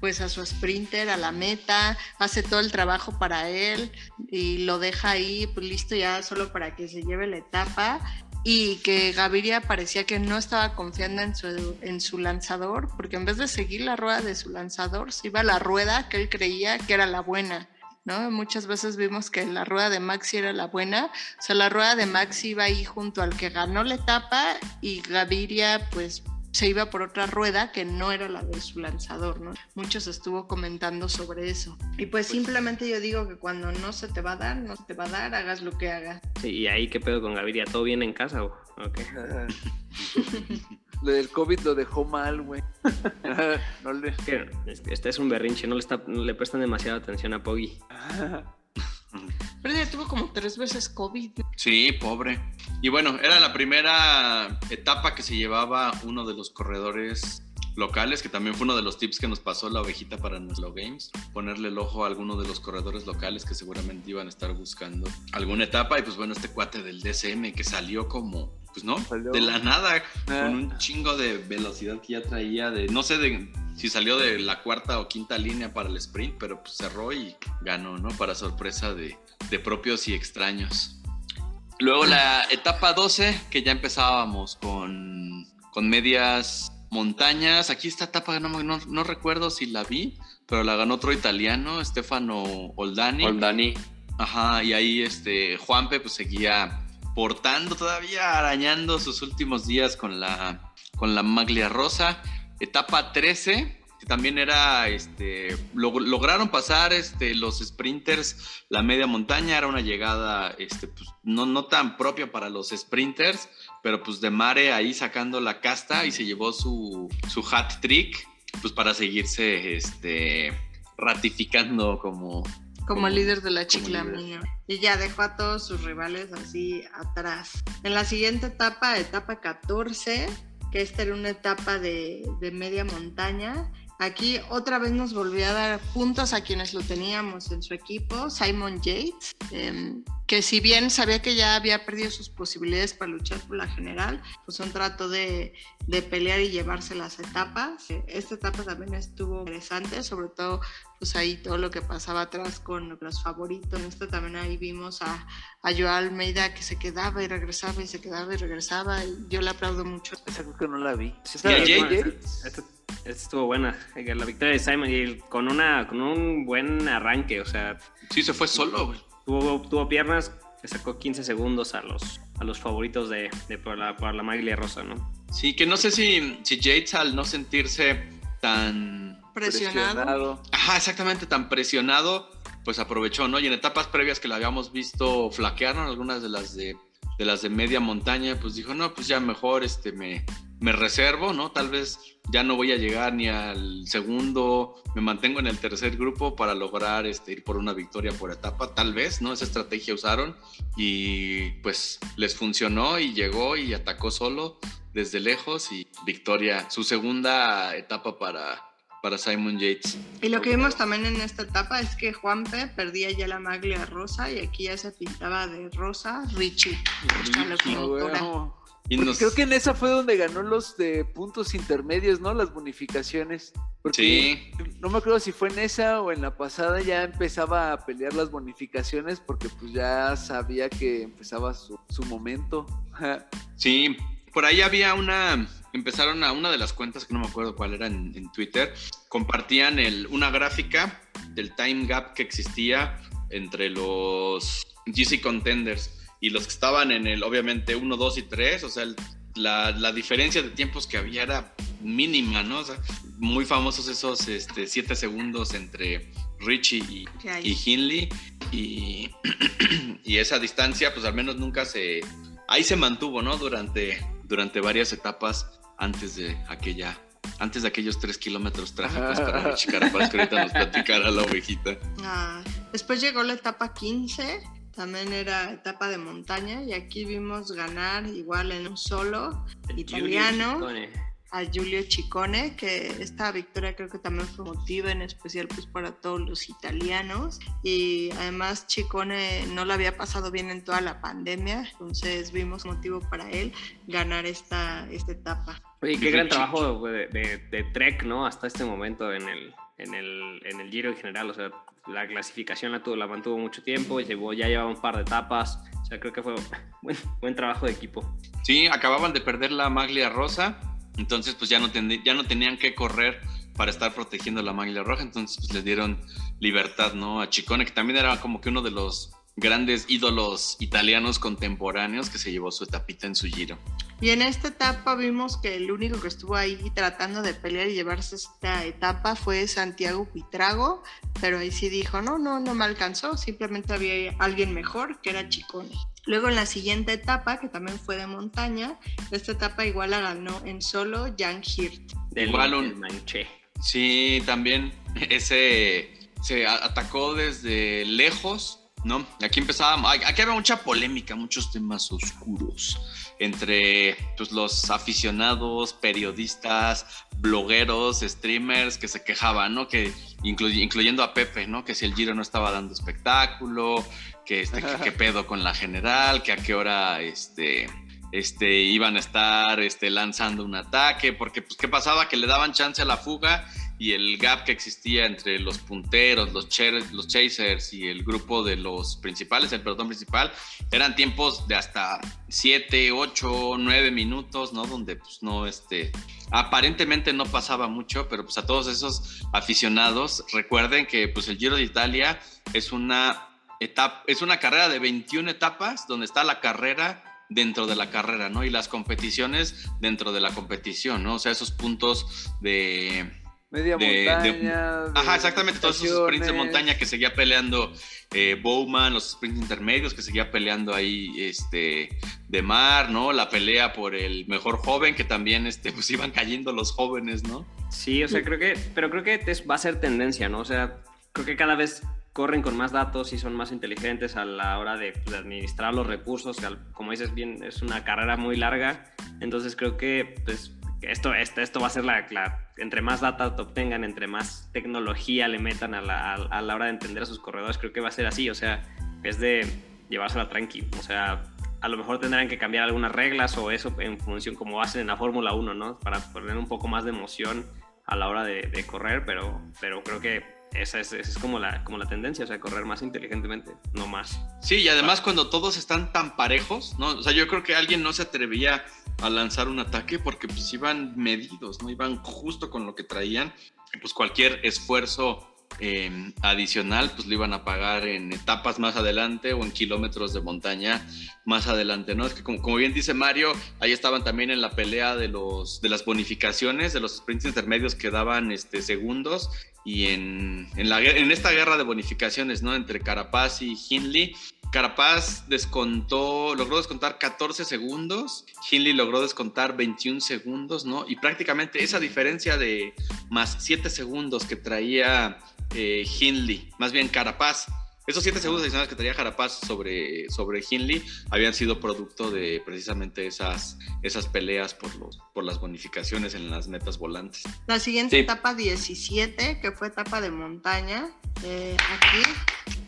pues a su sprinter a la meta, hace todo el trabajo para él y lo deja ahí, pues listo ya solo para que se lleve la etapa. Y que Gaviria parecía que no estaba confiando en su, en su lanzador, porque en vez de seguir la rueda de su lanzador, se iba a la rueda que él creía que era la buena. ¿no? Muchas veces vimos que la rueda de Maxi era la buena, o sea, la rueda de Maxi iba ahí junto al que ganó la etapa y Gaviria pues se iba por otra rueda que no era la de su lanzador, ¿no? Muchos estuvo comentando sobre eso. Y pues simplemente yo digo que cuando no se te va a dar, no se te va a dar, hagas lo que hagas. Sí, y ahí, ¿qué pedo con Gaviria? ¿Todo bien en casa o ok? Lo del COVID lo dejó mal, güey. [laughs] no le... Que Este es un berrinche, no le, está, no le prestan demasiada atención a Poggy. Pero ella tuvo como tres veces COVID. Sí, pobre. Y bueno, era la primera etapa que se llevaba uno de los corredores locales, que también fue uno de los tips que nos pasó la ovejita para nuestro Games, ponerle el ojo a alguno de los corredores locales que seguramente iban a estar buscando alguna etapa. Y pues bueno, este cuate del DCM que salió como, pues no, Salió. de la nada, Ah. con un chingo de velocidad que ya traía, de no sé de si salió de la cuarta o quinta línea para el sprint, pero pues cerró y ganó, ¿no? Para sorpresa de, de propios y extraños. Luego la etapa 12, que ya empezábamos con, con medias montañas. Aquí esta etapa no, no, no recuerdo si la vi, pero la ganó otro italiano, Stefano Oldani. Oldani. Ajá, y ahí este Juanpe pues seguía portando todavía, arañando sus últimos días con la, con la maglia rosa. Etapa 13, que también era, este, log- lograron pasar este, los sprinters la media montaña, era una llegada este, pues, no, no tan propia para los sprinters, pero pues de Mare ahí sacando la casta y se llevó su, su hat trick, pues para seguirse este, ratificando como, Como Como- líder de la chiclamina. Y ya dejó a todos sus rivales así atrás. En la siguiente etapa, etapa 14, que esta era una etapa de, de media montaña. Aquí otra vez nos volvió a dar puntos a quienes lo teníamos en su equipo, Simon Yates, em, que si bien sabía que ya había perdido sus posibilidades para luchar por la general, pues un trato de, de pelear y llevarse las etapas. Eh, Esta etapa también estuvo interesante, sobre todo pues ahí todo lo que pasaba atrás con los favoritos. En esta también ahí vimos a, a Joao Almeida que se quedaba y regresaba y se quedaba y regresaba. Y yo le aplaudo mucho. Esa creo que no la vi. Sí, Y a está- Yates. Estuvo buena. La victoria de Simon y con, una, con un buen arranque. O sea, Sí, se fue solo, güey. tuvo, tuvo piernas que sacó 15 segundos a los, a los favoritos de, de por, la, por la maglia rosa, ¿no? Sí, que no sé si, si Yates al no sentirse tan... Presionado. Ajá, ajá, exactamente, tan presionado, pues aprovechó, ¿no? Y en etapas previas que la habíamos visto flaquearon algunas de las de, de las de media montaña, pues dijo, no, pues ya mejor este me, me reservo, ¿no? Tal vez ya no voy a llegar ni al segundo, me mantengo en el tercer grupo para lograr este, ir por una victoria por etapa, tal vez, ¿no? Esa estrategia usaron y pues les funcionó y llegó y atacó solo desde lejos y victoria, su segunda etapa para, para Simon Yates. Y lo que vimos también en esta etapa es que Juanpe perdía ya la maglia rosa y aquí ya se pintaba de rosa Richie. Bueno. Y Porque nos- Creo que en esa fue donde ganó los de puntos intermedios, ¿no? Las bonificaciones. Porque Sí, no me acuerdo si fue en esa o en la pasada ya empezaba a pelear las bonificaciones porque pues ya sabía que empezaba su, su momento. [laughs] Sí, por ahí había una, empezaron a una de las cuentas que no me acuerdo cuál era en, en Twitter, compartían el, una gráfica del time gap que existía entre los GC contenders y los que estaban en el, obviamente, 1, 2 y 3, o sea, el- la, la diferencia de tiempos que había era mínima, ¿no? O sea, muy famosos esos 7 segundos entre Richie y, y Hindley y, [clears throat] y esa distancia pues al menos nunca se ahí se mantuvo no durante durante varias etapas antes de aquella antes de aquellos tres kilómetros trágicos para [laughs] Richie Carapaz que ahorita nos platicará la ovejita. Ah, después llegó la etapa 15, también era etapa de montaña y aquí vimos ganar igual en un solo El Italiano. Giulio a Giulio Ciccone, que esta victoria creo que también fue motiva en especial pues para todos los italianos y además Ciccone no la había pasado bien en toda la pandemia, entonces vimos motivo para él ganar esta, esta etapa. Oye, qué gran trabajo de, de, de Trek, ¿no? Hasta este momento en el, en el, en el Giro en general. O sea, la clasificación la, tuvo, la mantuvo mucho tiempo, llevó, ya llevaba un par de etapas. O sea, creo que fue [laughs] buen, buen trabajo de equipo. sí acababan de perder la maglia rosa entonces pues ya no ten- ya no tenían que correr para estar protegiendo la maglia roja entonces pues les dieron libertad no a Chicone que también era como que uno de los grandes ídolos italianos contemporáneos que se llevó su etapita en su giro Y en esta etapa vimos que el único que estuvo ahí tratando de pelear y llevarse esta etapa fue Santiago Pitrago, pero ahí sí dijo, no, no, no me alcanzó, simplemente había alguien mejor que era Chicone. Luego en la siguiente etapa, que también fue de montaña, esta etapa igual la ganó en solo Jan Hirt. Del, Igual un- del Manché. Sí, también [laughs] ese se atacó desde lejos, ¿no? Aquí empezaba, aquí había mucha polémica, muchos temas oscuros entre pues, los aficionados, periodistas, blogueros, streamers que se quejaban, ¿no? Que inclu- incluyendo a Pepe, ¿no? Que si el Giro no estaba dando espectáculo, que este, que- qué [laughs] pedo con la general, que a qué hora este este, iban a estar este, lanzando un ataque, porque pues, ¿qué pasaba? Que le daban chance a la fuga y el gap que existía entre los punteros, los, cher- los chasers y el grupo de los principales, el pelotón principal, eran tiempos de hasta 7, 8, 9 minutos, ¿no? Donde pues no, este, aparentemente no pasaba mucho, pero pues a todos esos aficionados, recuerden que pues el Giro de Italia es una etapa, es una carrera de 21 etapas donde está la carrera dentro de la carrera, ¿no? Y las competiciones dentro de la competición, ¿no? O sea, esos puntos de... Media De- montaña. de Ajá, exactamente, todos esos sprints de montaña que seguía peleando eh, Bowman, los sprints intermedios que seguía peleando ahí este, de mar, ¿no? La pelea por el mejor joven, que también este, pues iban cayendo los jóvenes, ¿no? Sí, o sea, creo que, pero creo que es- va a ser tendencia, ¿no? O sea, creo que cada vez corren con más datos y son más inteligentes a la hora de, pues, de administrar los recursos. que al- Como dices bien, es una carrera muy larga, entonces creo que pues, esto, esto, esto va a ser la, entre más data obtengan, entre más tecnología le metan a la, a la hora de entender a sus corredores, creo que va a ser así, o sea, es de llevársela tranqui, o sea, a lo mejor tendrán que cambiar algunas reglas o eso en función como hacen en la Fórmula 1, ¿no? Para poner un poco más de emoción a la hora de, de correr, pero, pero creo que esa es, como, la, como la tendencia, o sea, correr más inteligentemente, no más. Sí, y además cuando todos están tan parejos, ¿no? O sea, yo creo que alguien no se atrevía a lanzar un ataque porque pues iban medidos, ¿no? Iban justo con lo que traían. Pues cualquier esfuerzo eh, adicional, pues lo iban a pagar en etapas más adelante o en kilómetros de montaña más adelante, ¿no? Es que como, como bien dice Mario, ahí estaban también en la pelea de, los, de las bonificaciones, de los sprints intermedios que daban este, segundos y en, en, esta guerra de bonificaciones, ¿no? Entre Carapaz y Hindley, Carapaz descontó, logró descontar 14 segundos, Hindley logró descontar 21 segundos, ¿no? Y prácticamente esa diferencia de más 7 segundos que traía eh, Hindley, más bien Carapaz, esos 7 segundos adicionales que traía Carapaz sobre, sobre Hindley habían sido producto de precisamente esas, esas peleas por, los, por las bonificaciones en las metas volantes. La siguiente Sí. etapa 17, que fue etapa de montaña, eh, aquí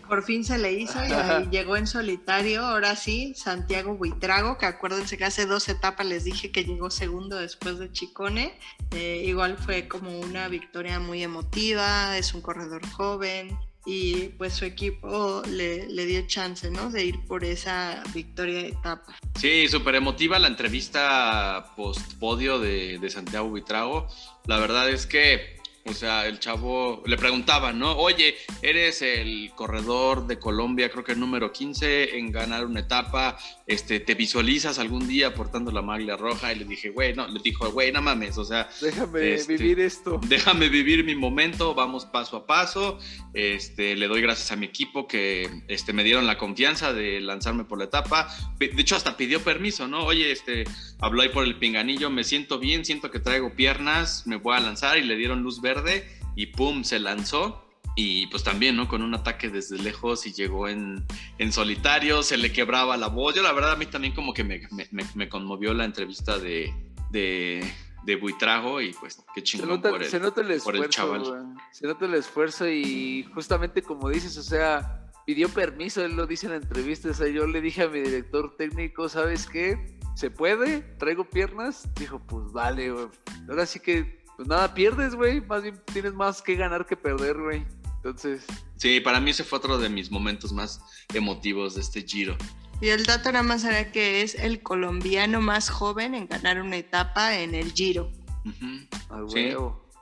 por fin se le hizo y ahí [laughs] llegó en solitario, ahora sí, Santiago Buitrago, que acuérdense que hace dos etapas les dije que llegó segundo después de Chicone, Eh, igual fue como una victoria muy emotiva, es un corredor joven y pues su equipo le, le dio chance, ¿no? De ir por esa victoria de etapa. Sí, súper emotiva la entrevista post-podio de, de Santiago Buitrago. La verdad es que, o sea, el chavo le preguntaban, ¿no? Oye, eres el corredor de Colombia, creo que el número 15 en ganar una etapa. Este, ¿Te visualizas algún día portando la maglia roja? Y le dije, güey, no, le dijo, güey, no mames, o sea, Déjame Este, vivir esto. déjame vivir mi momento, vamos paso a paso. Este, le doy gracias a mi equipo que este, me dieron la confianza de lanzarme por la etapa. De hecho, hasta pidió permiso, ¿no? Oye, este, habló ahí por el pinganillo, me siento bien, siento que traigo piernas, me voy a lanzar y le dieron luz verde y pum, se lanzó. Y pues también, ¿no? Con un ataque desde lejos y llegó en, en solitario, se le quebraba la voz. Yo la verdad a mí también como que me, me- me- conmovió la entrevista de, de, de Buitrago y pues qué Se chingón nota, por se nota el por el esfuerzo, chaval. güey. Se nota el esfuerzo y justamente como dices, o sea, pidió permiso, él lo dice en la entrevista, o sea, yo le dije a mi director técnico, ¿sabes qué? ¿Se puede? ¿Traigo piernas? Dijo, pues vale, güey. Ahora sí que, pues nada pierdes, güey, más bien tienes más que ganar que perder, güey. Entonces, Sí, para mí ese fue otro de mis momentos más emotivos de este giro. Y el dato nada más era que es el colombiano más joven en ganar una etapa en el Giro. Ujú. a Sí.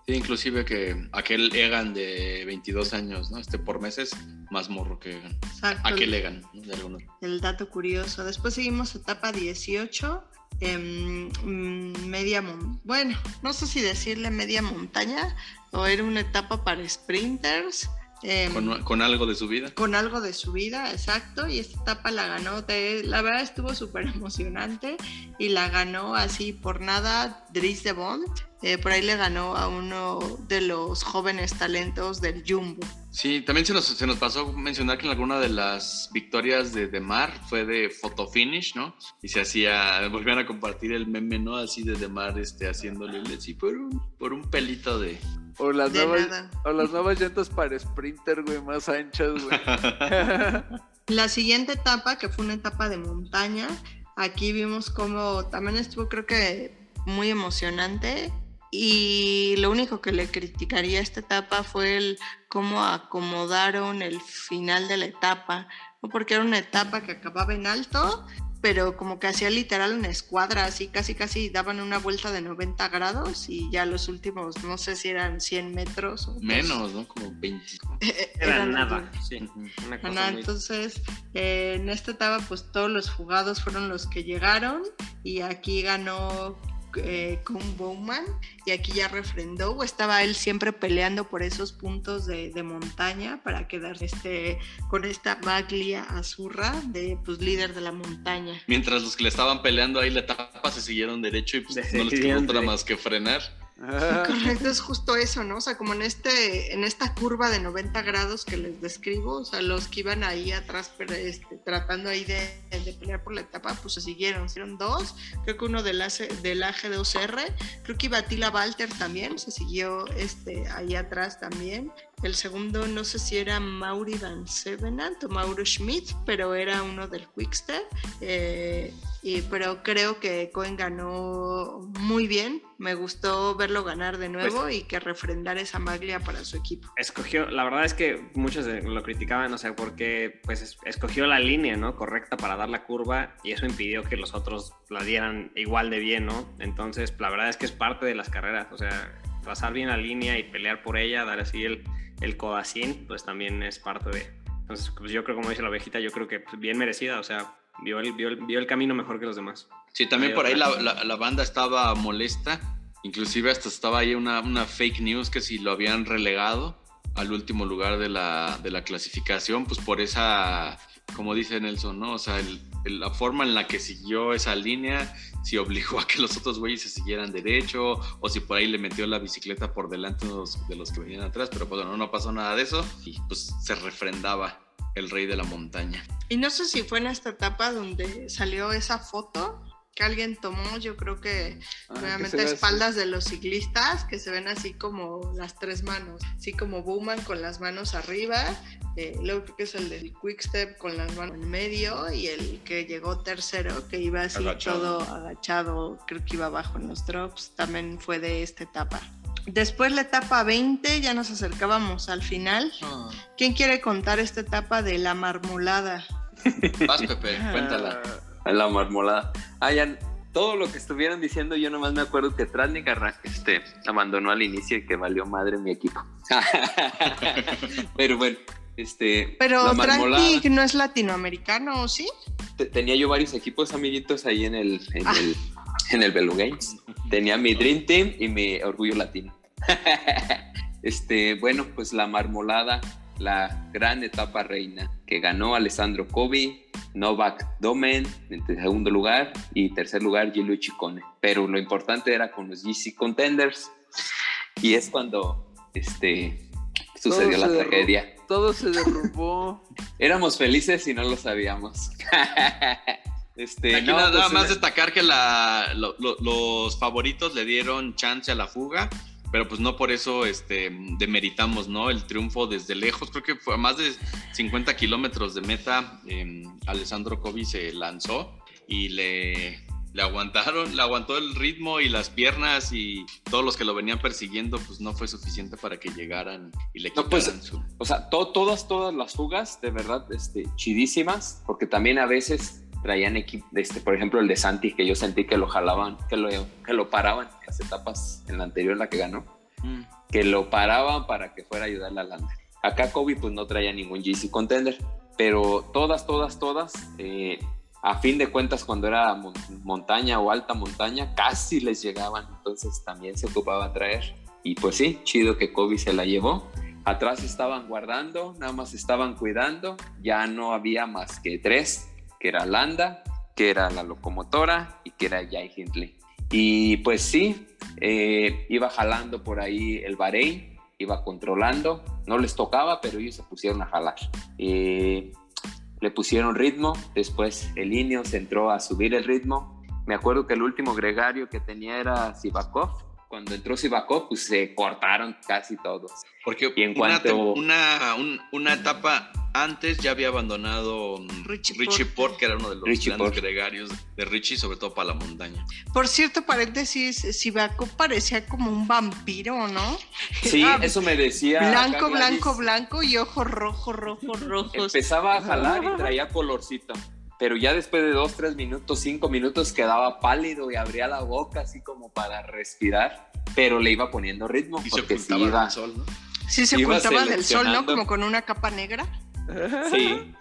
Sí, inclusive que aquel Egan de 22 años, ¿no? Este por meses, más morro que Egan. Exacto. Aquel Egan, ¿no? De algunos. el dato curioso. Después seguimos etapa 18, mm, media bueno, no sé si decirle media montaña o era una etapa para sprinters. Em, Con, con algo de su vida. con algo de su vida, exacto, y esta etapa la ganó, de- la verdad estuvo súper emocionante y la ganó así por nada Dries de Bond, eh, por ahí le ganó a uno de los jóvenes talentos del Jumbo. Sí, también se nos, se nos pasó mencionar que en alguna de las victorias de, de Mar fue de photo finish, ¿no? Y se hacía, volvían a compartir el meme, ¿no? Así de De Mar este, haciéndole así por un, por un pelito de... O las, De nuevas, nada. o las nuevas llantas para sprinter, güey, más anchas, güey. [laughs] La siguiente etapa, que fue una etapa de montaña, aquí vimos como también estuvo creo que muy emocionante y lo único que le criticaría a esta etapa fue el cómo acomodaron el final de la etapa, ¿no? porque era una etapa que acababa en alto, pero como que hacía literal una escuadra, así casi casi daban una vuelta de 90 grados y ya los últimos, no sé si eran 100 metros o Menos, ¿no? Como 20. [laughs] eh, Era eran nada, sí. Una cosa muy- entonces, eh, en esta etapa, pues todos los jugados fueron los que llegaron y aquí ganó eh, Kuhn Bowman y aquí ya refrendó, o estaba él siempre peleando por esos puntos de, de montaña para quedar este, con esta maglia azurra de pues líder de la montaña. Mientras los que le estaban peleando ahí la etapa se siguieron derecho y pues no les quedó otra más que frenar. [laughs] Correcto, es justo eso, ¿no? O sea, como en este, en esta curva de 90 grados que les describo, o sea, los que iban ahí atrás, este, tratando ahí de, pelear por la etapa, pues se siguieron. Hicieron dos, creo que uno del, del AG2R, creo que iba Tila Walter también, se siguió este, ahí atrás también. El segundo, no sé si era Mauri Van Sevenant o Mauro Schmidt, pero era uno del Quickstep. Eh, y, pero creo que Cohen ganó muy bien. Me gustó verlo ganar de nuevo y que refrendar esa maglia para su equipo. escogió, la verdad es que muchos lo criticaban, o sea, porque pues es- escogió la línea, ¿no? Correcta para dar la curva y eso impidió que los otros la dieran igual de bien, ¿no? Entonces, la verdad es que es parte de las carreras, o sea, trazar bien la línea y pelear por ella, dar así el, el codacín, pues también es parte de. Entonces, pues yo creo, como dice la ovejita, yo creo que pues, bien merecida, o sea, vio el, vio, el, vio el camino mejor que los demás. Sí, también por ahí la, la- la banda estaba molesta. Inclusive hasta estaba ahí una, una fake news que si lo habían relegado al último lugar de la, de la clasificación, pues por esa, como dice Nelson, ¿no? O sea, el- la forma en la que siguió esa línea, si obligó a que los otros güeyes se siguieran derecho, o si por ahí le metió la bicicleta por delante de los, de los que venían atrás, pero pues bueno, no pasó nada de eso y pues se refrendaba el rey de la montaña. Y no sé si fue en esta etapa donde salió esa foto que alguien tomó, yo creo que Ah, ve a así. espaldas de los ciclistas, que se ven así como las tres manos, así como Bowman con las manos arriba, eh, luego creo que es el del Quick Step con las manos en medio y el que llegó tercero, que iba así Agachado. todo agachado, creo que iba abajo en los drops, también fue de esta etapa. Después la etapa 20, ya nos acercábamos al final. ¿Quién quiere contar esta etapa de la marmolada? [laughs] Vas, Pepe, cuéntala. A la marmolada. Ah, ya, todo lo que estuvieron diciendo, yo nomás me acuerdo que Trasnik arran- este, abandonó al inicio y que valió madre mi equipo. [laughs] Pero bueno, este. Pero. Tranqui no es latinoamericano, ¿o sí? Te- Tenía yo varios equipos amiguitos ahí en el, en Ah. el, en el Velo Games. Tenía mi Dream Team y mi Orgullo Latino. [laughs] este, bueno, pues la marmolada, la gran etapa reina que ganó Alessandro Kobe, Novak Domen en segundo lugar y tercer lugar Giulio Ciccone. Pero lo importante era con los GC Contenders y es cuando este, sucedió Todo la tragedia. Todo se derrumbó. [laughs] Éramos felices y no lo sabíamos. [laughs] este, Aquí no, nada, pues, más destacar que la- lo- lo- los favoritos le dieron chance a la fuga, pero pues no por eso este, demeritamos ¿no? el triunfo desde lejos. Creo que fue a más de 50 kilómetros de meta. eh, Alessandro Kobe se lanzó y le, le aguantaron, le aguantó el ritmo y las piernas y todos los que lo venían persiguiendo, pues no fue suficiente para que llegaran y le No, quitaran pues, su... O sea, to- todas, todas las fugas, de verdad, este, chidísimas, porque también a veces traían equipo, este, por ejemplo, el de Santi, que yo sentí que lo jalaban, que lo, que lo paraban en las etapas, en la anterior, la que ganó, Mm. que lo paraban para que fuera a ayudar a Landa. Acá Kobe pues no traía ningún GC contender, pero todas, todas, todas, eh, a fin de cuentas cuando era mon- montaña o alta montaña, casi les llegaban, entonces también se ocupaba traer. Y pues sí, chido que Kobe se la llevó. Atrás estaban guardando, nada más estaban cuidando, ya no había más que tres, que era Landa, que era la locomotora y que era Jai Hindley. Y pues sí, eh, iba jalando por ahí el Bahrein, iba controlando, no les tocaba, pero ellos se pusieron a jalar. Eh, le pusieron ritmo, después el Ineos entró a subir el ritmo. Me acuerdo que el último gregario que tenía era Sivakov. Cuando entró Sivakov, pues se cortaron casi todos. Porque Y en una, cuanto- tem- una, un- una etapa antes ya había abandonado mm, Richie Richie, Porte. Porte, que era uno de los Richie grandes Porte. gregarios de Richie, sobre todo para la montaña. Por cierto, paréntesis, Sibaco parecía como un vampiro, ¿no? Sí, Era eso me decía. Blanco, blanco, blanco y ojos rojos, rojos, rojos. Empezaba a jalar y [laughs] traía colorcito. Pero ya después de dos, tres minutos, cinco minutos quedaba pálido y abría la boca así como para respirar. Pero le iba poniendo ritmo Y se porque sí ocultaba iba. del sol, ¿no? Sí, se ocultaba del sol, ¿no? Como con una capa negra. Sí.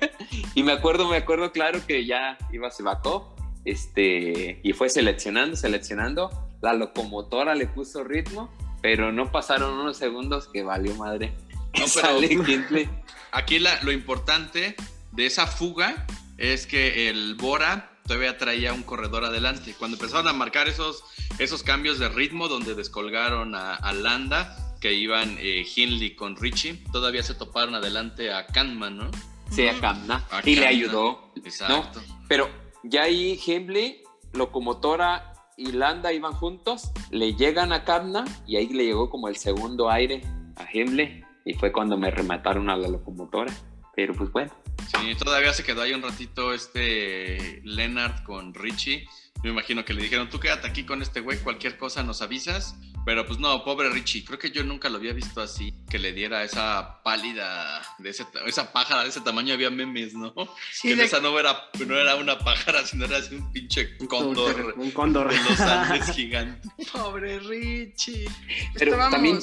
[laughs] y me acuerdo, me acuerdo claro que ya iba Sebakov, este, y fue seleccionando, seleccionando. La locomotora le puso ritmo, pero no pasaron unos segundos que valió madre. No, [laughs] pero-. Aquí la- lo importante de esa fuga es que el Bora todavía traía un corredor adelante. Cuando empezaron a marcar esos, esos cambios de ritmo, donde descolgaron a, a Landa, que iban eh, Hindley con Richie, todavía se toparon adelante a Kahneman, ¿no? Sí, a Kamna. A Y le ayudó. Exacto. Pero ya ahí Hindley, locomotora y Landa iban juntos, le llegan a Kamna y ahí le llegó como el segundo aire a Hindley y fue cuando me remataron a la locomotora. Pero pues bueno, Sí, todavía se quedó ahí un ratito este Leonard con Richie, Me imagino que le dijeron, tú quédate aquí con este güey, cualquier cosa nos avisas. Pero pues no, pobre Richie, creo que yo nunca lo había visto así, que le diera esa pálida, de ese, esa pájara de ese tamaño, había memes, ¿no? Sí, que de- esa no era, no era una pájara, sino era así un pinche cóndor Un cóndor. de los Andes gigante. [laughs] Pobre Richie. Pero Estábamos también-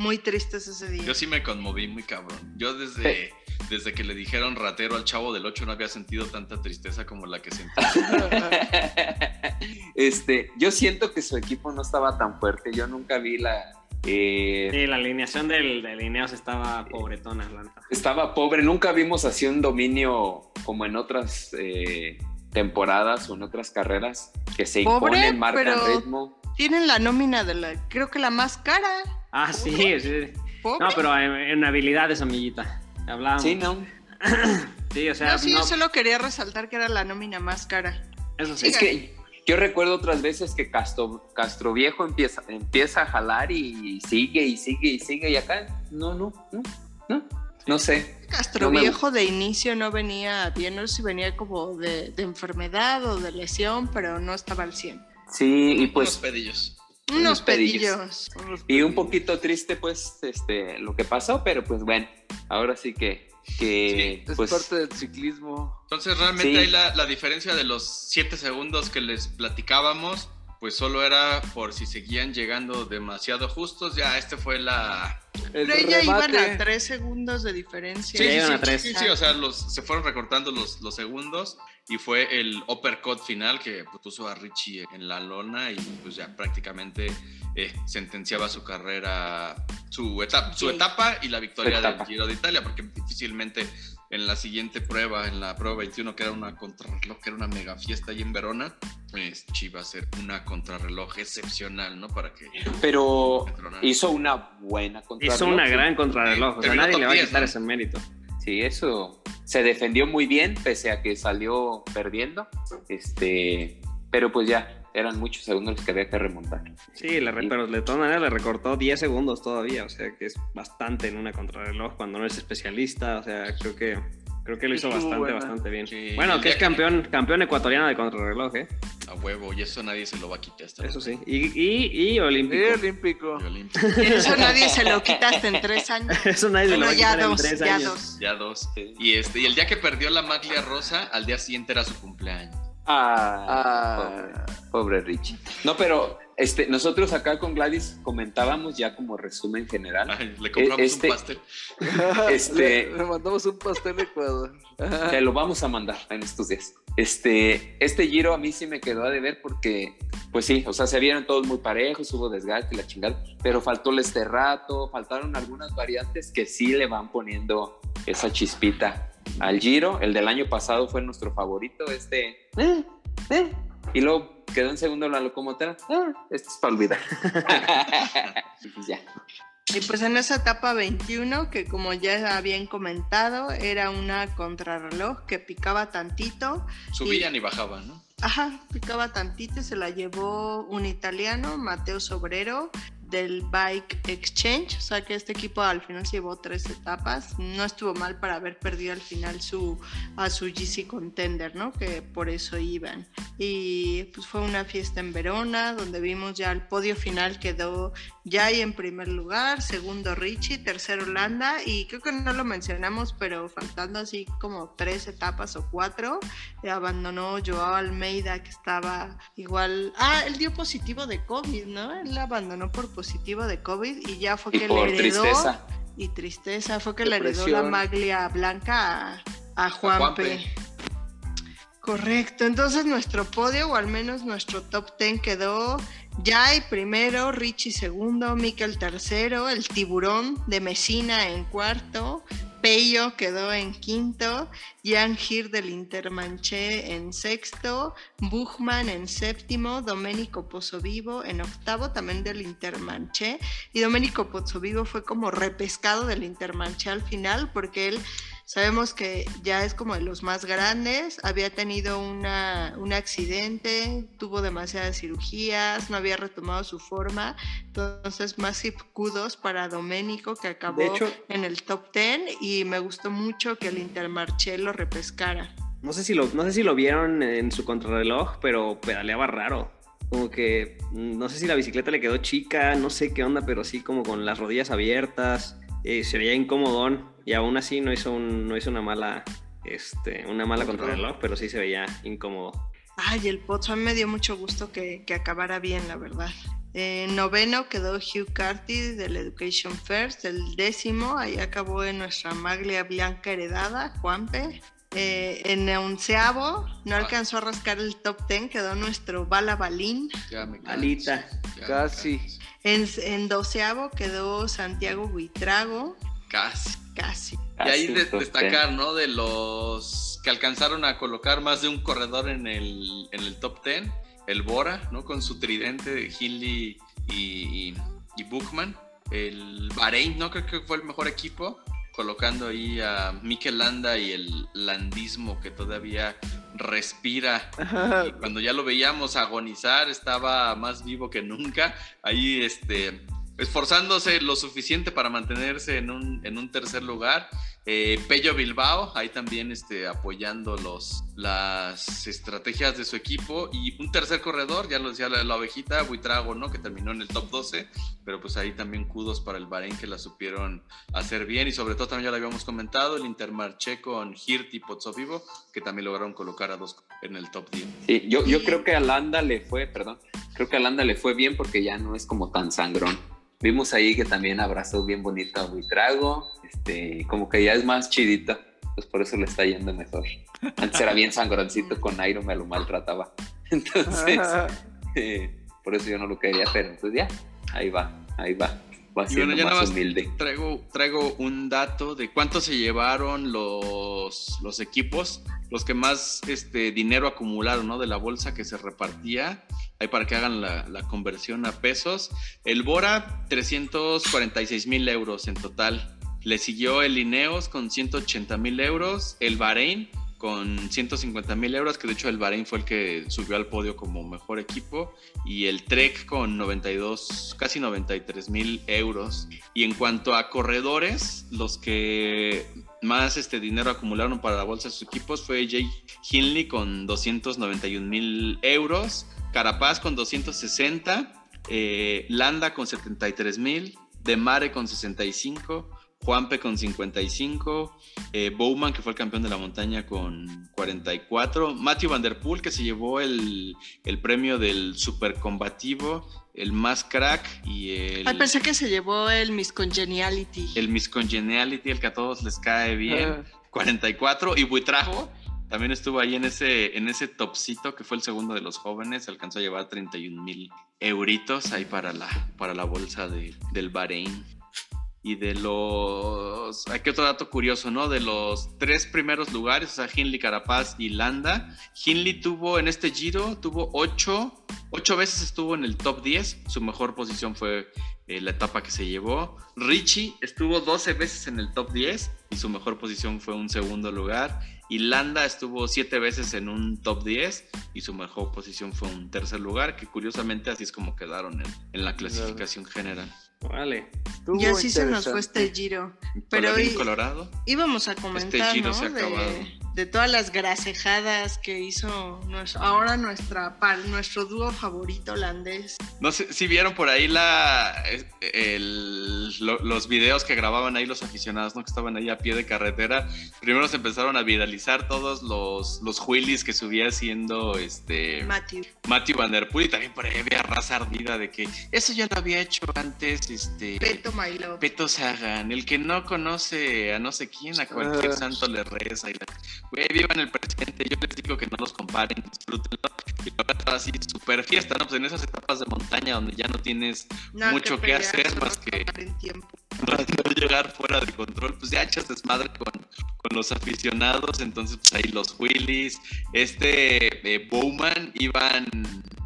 muy tristes ese día. Yo sí me conmoví muy cabrón. Yo desde, desde que le dijeron ratero al chavo del 8 no había sentido tanta tristeza como la que sentí. [laughs] este, yo siento que su equipo no estaba tan fuerte. Yo nunca vi la. eh, Sí, la alineación del, del Ineos estaba pobretona, la neta. estaba pobre. Nunca vimos así un dominio como en otras eh, temporadas o en otras carreras que se Pobre, imponen, marcan pero- ritmo. Tienen la nómina de la, creo que la más cara. Ah, sí, sí. Pobre. No, pero en, en habilidades, amiguita. Hablábamos. Sí, no. [clears throat] Sí, o sea, no, sí, no, yo solo quería resaltar que era la nómina más cara. eso sí. Es que yo recuerdo otras veces que Castro, Castro Viejo empieza, empieza a jalar y sigue y sigue y sigue y acá no, no, no, no, no sé. Castro No me Viejo de inicio no venía bien, no sé si venía como de, de enfermedad o de lesión, pero no estaba al 100. Sí, y Unos pues pedillos. Unos Unos pedillos. pedillos. y un poquito triste pues este lo que pasó, pero pues bueno, ahora sí que que Es pues parte del ciclismo. Entonces realmente Sí. ahí la, la diferencia de los 7 segundos que les platicábamos, pues solo era por si seguían llegando demasiado justos. Ya este fue la... El Pero ella iban a tres segundos de diferencia. Sí, sí, iban sí, a tres. sí, sí, o sea, los, se fueron recortando los, los segundos y fue el uppercut final que pues, puso a Richie en la lona y pues ya prácticamente eh, sentenciaba su carrera, su etapa, su Sí. etapa y la victoria etapa. del Giro de Italia, porque difícilmente en la siguiente prueba, en la prueba 21, que era una contrarreloj, que era una mega fiesta ahí en Verona, pues sí iba a ser una contrarreloj excepcional, ¿no? Para que... pero hizo una buena contrarreloj. Hizo una gran contrarreloj. O sea, nadie le va a 10, quitar ¿no? ese mérito. Sí, eso se defendió muy bien, pese a que salió perdiendo. Este, pero pues ya, eran muchos segundos los que había que remontar. Sí, le re- pero de todas maneras le recortó 10 segundos todavía. O sea, que es bastante en una contrarreloj cuando no eres especialista. O sea, creo que. Creo que lo hizo bastante, buena. bastante bien. Sí, bueno, que es que- campeón, campeón ecuatoriano de contrarreloj, ¿eh? A huevo, y eso nadie se lo va a quitar. esta Eso sí. Y, y, y olímpico. Sí, olímpico. Y olímpico. [laughs] Eso nadie se lo quitaste en tres años. [laughs] Eso nadie se lo va a ya en dos, tres ya años. dos. Ya dos. Y este, y el día que perdió la maglia rosa, al día siguiente era su cumpleaños. Ah, Ah. Pobre, pobre Richie. No, pero este, nosotros acá con Gladys comentábamos ya como resumen general. Ay, le compramos Este- un pastel. [laughs] Este- Le, le mandamos un pastel de Ecuador. Te lo vamos a mandar en estos días. Este, este giro a mí sí me quedó a deber porque, pues sí, o sea, se vieron todos muy parejos, hubo desgaste y la chingada, pero faltó el este rato, faltaron algunas variantes que sí le van poniendo esa chispita al giro. El del año pasado fue nuestro favorito, este, eh, eh, y luego quedó en segundo la locomotora. Ah, esto es para olvidar. Y pues [laughs] ya. Y pues en esa etapa 21, que como ya habían comentado, era una contrarreloj que picaba tantito. Subían y bajaban, ¿no? Ajá, picaba tantito y se la llevó un italiano, Mateo Sobrero, del Bike Exchange. O sea que este equipo al final se llevó tres etapas. No estuvo mal para haber perdido al final su, a su GC Contender, ¿no? Que por eso iban. Y pues fue una fiesta en Verona, donde vimos ya el podio final quedó Jai en primer lugar, segundo Richie, tercero Holanda. Y creo que no lo mencionamos, pero faltando así como tres etapas o cuatro, abandonó Joao Almeida, que estaba igual. Ah, él dio positivo de COVID, ¿no? Él abandonó por positivo de COVID y ya fue Y que por le heredó. tristeza. Y tristeza, fue que le heredó la maglia blanca a, a Juanpe. Correcto, entonces nuestro podio, o al menos nuestro top 10 quedó Jai primero, Richie segundo, Mikel tercero, el tiburón de Mesina en cuarto, Peyo quedó en quinto, Jan Gir del Intermanché en sexto, Buchmann en séptimo, Domenico Pozzovivo en octavo, también del Intermanché, y Domenico Pozzovivo fue como repescado del Intermanché al final porque él Sabemos que ya es como de los más grandes, había tenido una, un accidente, tuvo demasiadas cirugías, no había retomado su forma, entonces más kudos para Doménico que acabó hecho- en el top 10 y me gustó mucho que el Intermarché lo repescara. no sé si lo, no sé si lo vieron en su contrarreloj, pero pedaleaba raro. Como que mm, no sé si la bicicleta le quedó chica, no sé qué onda, pero sí como con las rodillas abiertas, eh, se veía incomodón y aún así no hizo, un, no hizo una mala, este, una mala contrarreloj, pero sí se veía incómodo. Ay, el Pozo, a mí me dio mucho gusto que, que acabara bien, la verdad. Eh, noveno quedó Hugh Carty del Education First, el décimo, ahí acabó en nuestra maglia blanca heredada, Juanpe. Eh, en onceavo no alcanzó a rascar el top ten, quedó nuestro Bala Balín. Ya me ya casi. En, en doceavo quedó Santiago Buitrago, Casi. casi. Y ahí de- destacar, ¿no? De los que alcanzaron a colocar más de un corredor en el, en el top 10, el Bora, ¿no? Con su tridente de Hindley y, y, y Bookman. El Bahrein, ¿no? Creo que fue el mejor equipo, colocando ahí a Mikel Landa y el landismo que todavía respira. Y cuando ya lo veíamos agonizar, estaba más vivo que nunca. Ahí, este, esforzándose lo suficiente para mantenerse en un, en un tercer lugar. Eh, Pello Bilbao, ahí también este, apoyando los, las estrategias de su equipo. Y un tercer corredor, ya lo decía la, la ovejita, Buitrago, ¿no? Que terminó en el top 12. Pero pues ahí también kudos para el Bahrein que la supieron hacer bien. Y sobre todo también ya lo habíamos comentado, el Intermarché con Hirt y Pozzovivo, que también lograron colocar a dos en el top 10. Sí, yo, yo creo que a Landa le fue, perdón, creo que a Landa le fue bien porque ya no es como tan sangrón. Vimos ahí que también abrazó bien bonito a Buitrago, este, como que ya es más chidito, pues por eso le está yendo mejor. Antes era bien sangroncito con Nairo, me lo maltrataba. [laughs] Entonces, [laughs] eh, por eso yo no lo quería, pero pues ya, ahí va, ahí va, va siendo bueno, más más humilde. Traigo, traigo un dato de cuánto se llevaron los, los equipos, los que más este, dinero acumularon ¿no? de la bolsa que se repartía, ahí para que hagan la, la conversión a pesos. El Bora, 346 mil euros en total. Le siguió el Ineos con 180 mil euros, el Bahrein con 150 mil euros, que de hecho el Bahrein fue el que subió al podio como mejor equipo, y el Trek con 92, casi 93 mil euros. Y en cuanto a corredores, los que más este dinero acumularon para la bolsa de sus equipos fue Jay Hindley con 291 mil euros, Carapaz con 260, eh, Landa con 73 mil, Demare con 65, Juanpe con 55, eh, Bowman, que fue el campeón de la montaña, con 44, Matthew Van Der Poel, que se llevó el, el premio del super combativo, el más crack y el, Ay, pensé que se llevó el Miss Congeniality. el Miss Congeniality, el que a todos les cae bien, 44, y Buitrago. También estuvo ahí en ese, en ese topcito que fue el segundo de los jóvenes, alcanzó a llevar 31 mil euritos ahí para la, para la bolsa de, del Bahrein. Y de los. Aquí otro dato curioso, ¿no? De los tres primeros lugares, o sea, Hindley, Carapaz y Landa. Hindley tuvo en este giro, tuvo ocho, ocho veces estuvo en el top 10. Su mejor posición fue eh, la etapa que se llevó. Richie estuvo 12 veces en el top 10 y su mejor posición fue un segundo lugar. Y Landa estuvo siete veces en un top 10 y su mejor posición fue un tercer lugar, que curiosamente así es como quedaron en, en la clasificación general. Vale. Y así se nos fue este giro. Pero Colorín y- Colorado. Íbamos a comentar, giro ¿no? se ha acabado. De, de todas las grasejadas que hizo nuestro- ahora nuestra par- nuestro dúo favorito holandés. No sé si vieron por ahí la, el- lo- los videos que grababan ahí los aficionados, ¿no? Que estaban ahí a pie de carretera. Primero se empezaron a viralizar todos los, los wheelies que subía haciendo este Matthew. Matthew Van Der Poel y también por ahí había raza ardida de que eso ya lo había hecho antes este Peto My Love. Peto Sagan, el que no conoce a no sé quién, a cualquier Ah. santo le reza. Y la... Güey, vivan el presente, yo les digo que no los comparen, disfrútenlo. Y van a estar así súper fiesta, ¿no? Pues en esas etapas de montaña donde ya no tienes mucho que pelear, hacer más que- [laughs] no llegar fuera de control, pues ya echas desmadre con, con los aficionados, entonces pues ahí los Willis, este eh, Bowman iban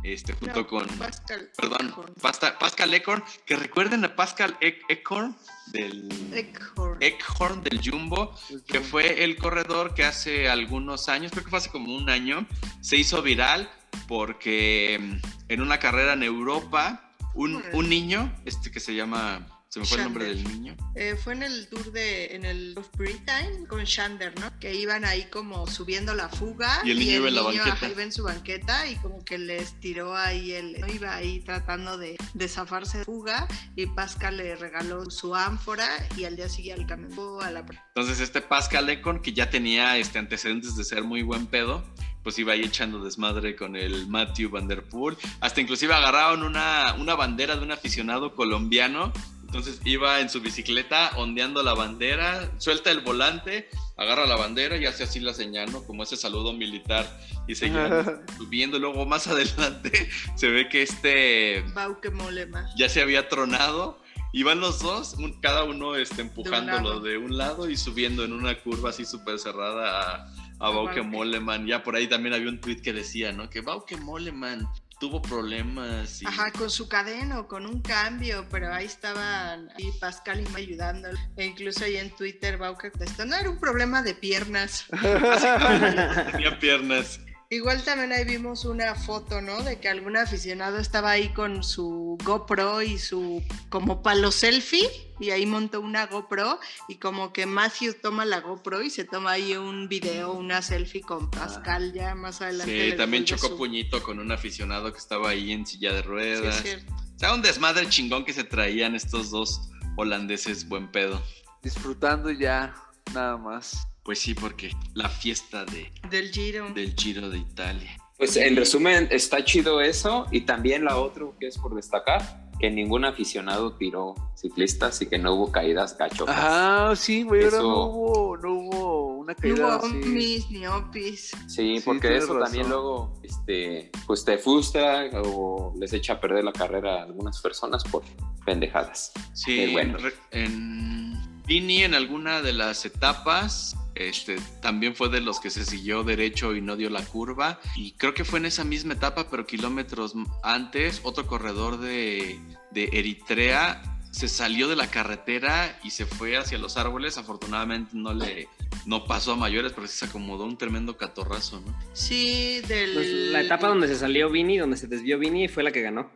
este, junto No, con, Pascal. perdón, Pascal Eckhorn, que recuerden a Pascal Eckhorn del Eckhorn. Eckhorn del Jumbo, que fue el corredor que hace algunos años, creo que fue hace como un año, se hizo viral porque en una carrera en Europa, un, un niño, este que se llama Se me fue el nombre Shander. del niño. Eh, fue en el tour de, en el of Britain con Shander, ¿no? Que iban ahí como subiendo la fuga. Y el niño iba en la banqueta. ajá, iba en su banqueta y como que les tiró ahí el, ¿no? iba ahí tratando de, de zafarse de fuga y Pascal le regaló su ánfora y al día siguiente al camión a la Entonces este Pascal Econ, que ya tenía este, antecedentes de ser muy buen pedo, pues iba ahí echando desmadre con el Matthew Van Der Poel. Hasta inclusive agarraron una, una bandera de un aficionado colombiano. Entonces iba en su bicicleta ondeando la bandera, suelta el volante, agarra la bandera y hace así la señal, ¿no? Como ese saludo militar y seguía [laughs] subiendo. Luego más adelante [laughs] se ve que este Bauke Molema. ya se había tronado. Iban los dos, un- cada uno este, empujándolo de un, lado y subiendo en una curva así súper cerrada a, a Bauke. Moleman. Ya por ahí también había un tweet que decía, ¿no? Que Bauke Moleman tuvo problemas. Y... Ajá, con su cadena o con un cambio, pero ahí estaban y Pascal y Mo ayudándolo. E incluso ahí en Twitter Bauke contestó, no era un problema de piernas. [laughs] Tenía piernas. Igual también ahí vimos una foto, ¿no? De que algún aficionado estaba ahí con su GoPro y su como palo selfie y ahí montó una GoPro y como que Matthew toma la GoPro y se toma ahí un video, una selfie con Pascal ya más adelante. Sí, también chocó su- puñito con un aficionado que estaba ahí en silla de Sí, ruedas. es cierto. o sea, un desmadre chingón que se traían estos dos holandeses buen pedo. Disfrutando ya, nada más. Pues sí, porque la fiesta de, Del Giro. del Giro de Italia. Pues en resumen, está chido eso. Y también la otra que es por destacar, que ningún aficionado tiró ciclistas y que no hubo caídas cachocas. Ajá, sí, güey, ahora Eso- no hubo, no hubo una No caída hubo así. mis ni opis. Sí, Sí, porque eso también razón. luego, este, pues te frustra o les echa a perder la carrera a algunas personas por pendejadas. Sí, Qué bueno. en Vini en alguna de las etapas este, también fue de los que se siguió derecho y no dio la curva. Y creo que fue en esa misma etapa, pero kilómetros antes, otro corredor de, de Eritrea se salió de la carretera y se fue hacia los árboles. Afortunadamente no le no pasó a mayores, pero sí se acomodó un tremendo catorrazo, ¿no? Sí, del... Pues la etapa donde se salió Vini, donde se desvió Vini, fue la que ganó.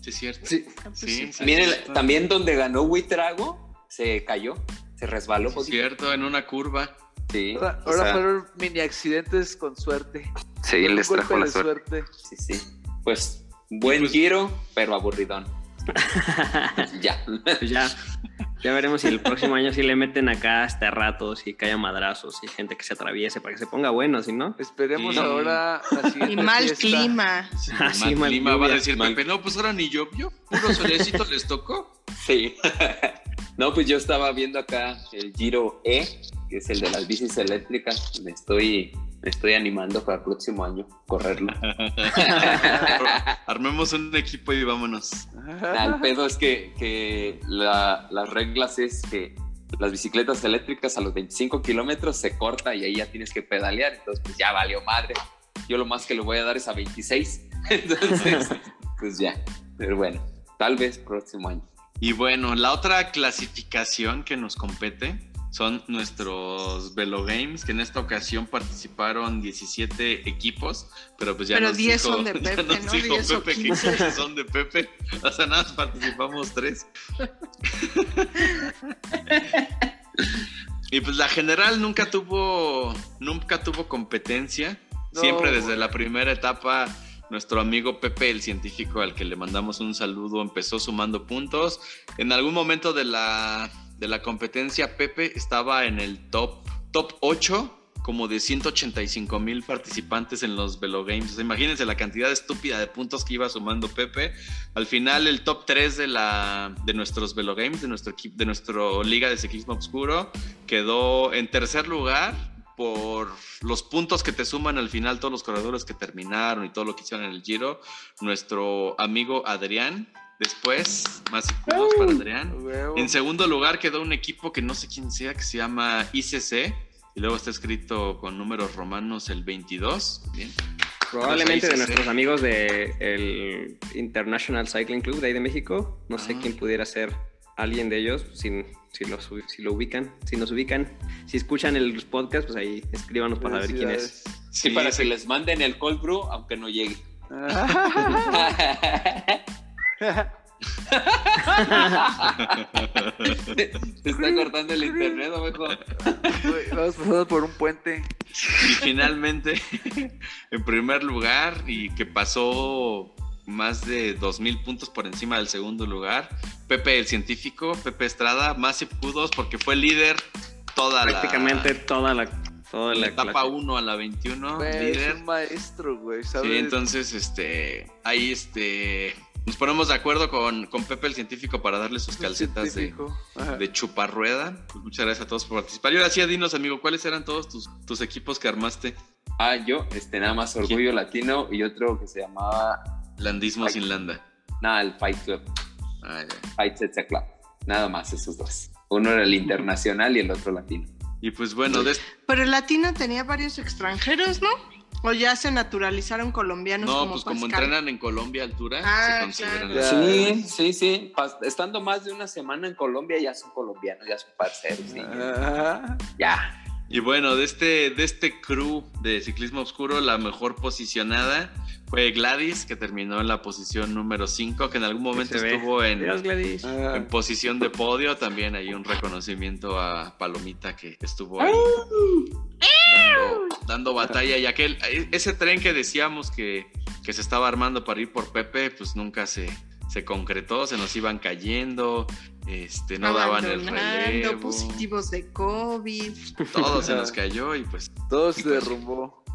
Sí, es cierto. Sí. Ah, pues Sí, sí. sí, Miren, es también donde ganó Huitrago, se cayó, se resbaló. poquito. cierto, en una curva. Sí, Ahora, o ahora sea, fueron mini accidentes con suerte. sí, Un les trajo la suerte. Sí, sí. Pues buen Pues- giro, pero aburridón. [laughs] ya. Pues ya, ya veremos si el próximo año sí le meten acá hasta ratos y que haya madrazos y gente que se atraviese para que se ponga bueno, si no. Esperemos Sí. ahora la Y mal fiesta. clima. Ah, sí, Mal mal clima, va a decir Mal- Pepe, no, pues ahora ni llovió, puro solecito les tocó. Sí. [laughs] no, pues yo estaba viendo acá el Giro E, que es el de las bicis eléctricas. Me estoy, me estoy animando para el próximo año correrlo. [laughs] Armemos un equipo y vámonos. el pedo es que, que la- las reglas es que las bicicletas eléctricas a los 25 kilómetros se corta y ahí ya tienes que pedalear. Entonces, pues ya valió madre. Yo lo más que le voy a dar es a 26. [laughs] Entonces, pues ya. Pero bueno, tal vez próximo año. Y bueno, la otra clasificación que nos compete son nuestros Velo Games, que en esta ocasión participaron 17 equipos, pero pues ya Pero nos 10 dijo, son de [laughs] ya Pepe, nos ¿no? dijo 10 o Pepe que 15. 15 son de Pepe, o sea, nada más participamos tres. [laughs] y pues la general nunca tuvo, nunca tuvo competencia, No, siempre desde la primera etapa nuestro amigo Pepe, el científico al que le mandamos un saludo, empezó sumando puntos. En algún momento de la, de la competencia, Pepe estaba en el top, top 8, como de 185 mil participantes en los Velo Games. O imagínense la cantidad estúpida de puntos que iba sumando Pepe. Al final, el top 3 de, la, de nuestros Velo Games, de nuestro, de nuestro Liga de Ciclismo Obscuro, quedó en tercer lugar por los puntos que te suman al final todos los corredores que terminaron y todo lo que hicieron en el Giro, nuestro amigo Adrián. Después, más puntos para Adrián. Huevo. En segundo lugar quedó un equipo que no sé quién sea, que se llama ICC. Y luego está escrito con números romanos el 22. Bien. Probablemente de nuestros amigos del International Cycling Club de ahí de México. No sé Ah. quién pudiera ser alguien de ellos, si, si, lo, si lo ubican, si nos ubican. Si escuchan el podcast, pues ahí escríbanos para ver quién es. Sí, para ese- que les manden el cold brew, aunque no llegue. [laughs] [laughs] Se está cortando el internet, o mejor. Vamos pasando por un puente. Y finalmente, [laughs] en primer lugar, y que pasó más de 2.000 puntos por encima del segundo lugar, Pepe el científico, Pepe Estrada, más Q2 porque fue líder toda Prácticamente la, toda la, toda la la, etapa la- 1 a la 21, Güey, es un maestro, güey, ¿sabes? Sí, entonces, este, ahí, este, nos ponemos de acuerdo con, con Pepe el científico para darle sus calcetas de, de chuparrueda. Pues muchas gracias a todos por participar. Y ahora sí, dinos, amigo, ¿cuáles eran todos tus, tus equipos que armaste? Ah, yo, este, nada más Orgullo Latino y otro que se llamaba, Landismo sin landa. nada, el Fight Club, Ah, ya. Fight Setsa Club. Nada más esos dos. Uno era el internacional y el otro latino. Y pues bueno, de Pero el latino tenía varios extranjeros, ¿no? O ya se naturalizaron colombianos no, como pues como entrenan en Colombia a altura, Ah, se consideran claro. Sí, sí, sí. Estando más de una semana en Colombia ya son colombianos, ya son parceros. sí. Ajá. Ya. Y bueno, de este, de este crew de ciclismo oscuro, la mejor posicionada fue Gladys, que terminó en la posición número 5, que en algún momento estuvo en, Adiós, Gladys. Ah, en posición de podio. También hay un reconocimiento a Palomita que estuvo ahí dando, dando batalla. Y aquel, ese tren que decíamos que, que se estaba armando para ir por Pepe, pues nunca se, se concretó, se nos iban cayendo, este, no daban el relevo, positivos de COVID. todo se nos cayó y pues todo se derrumbó.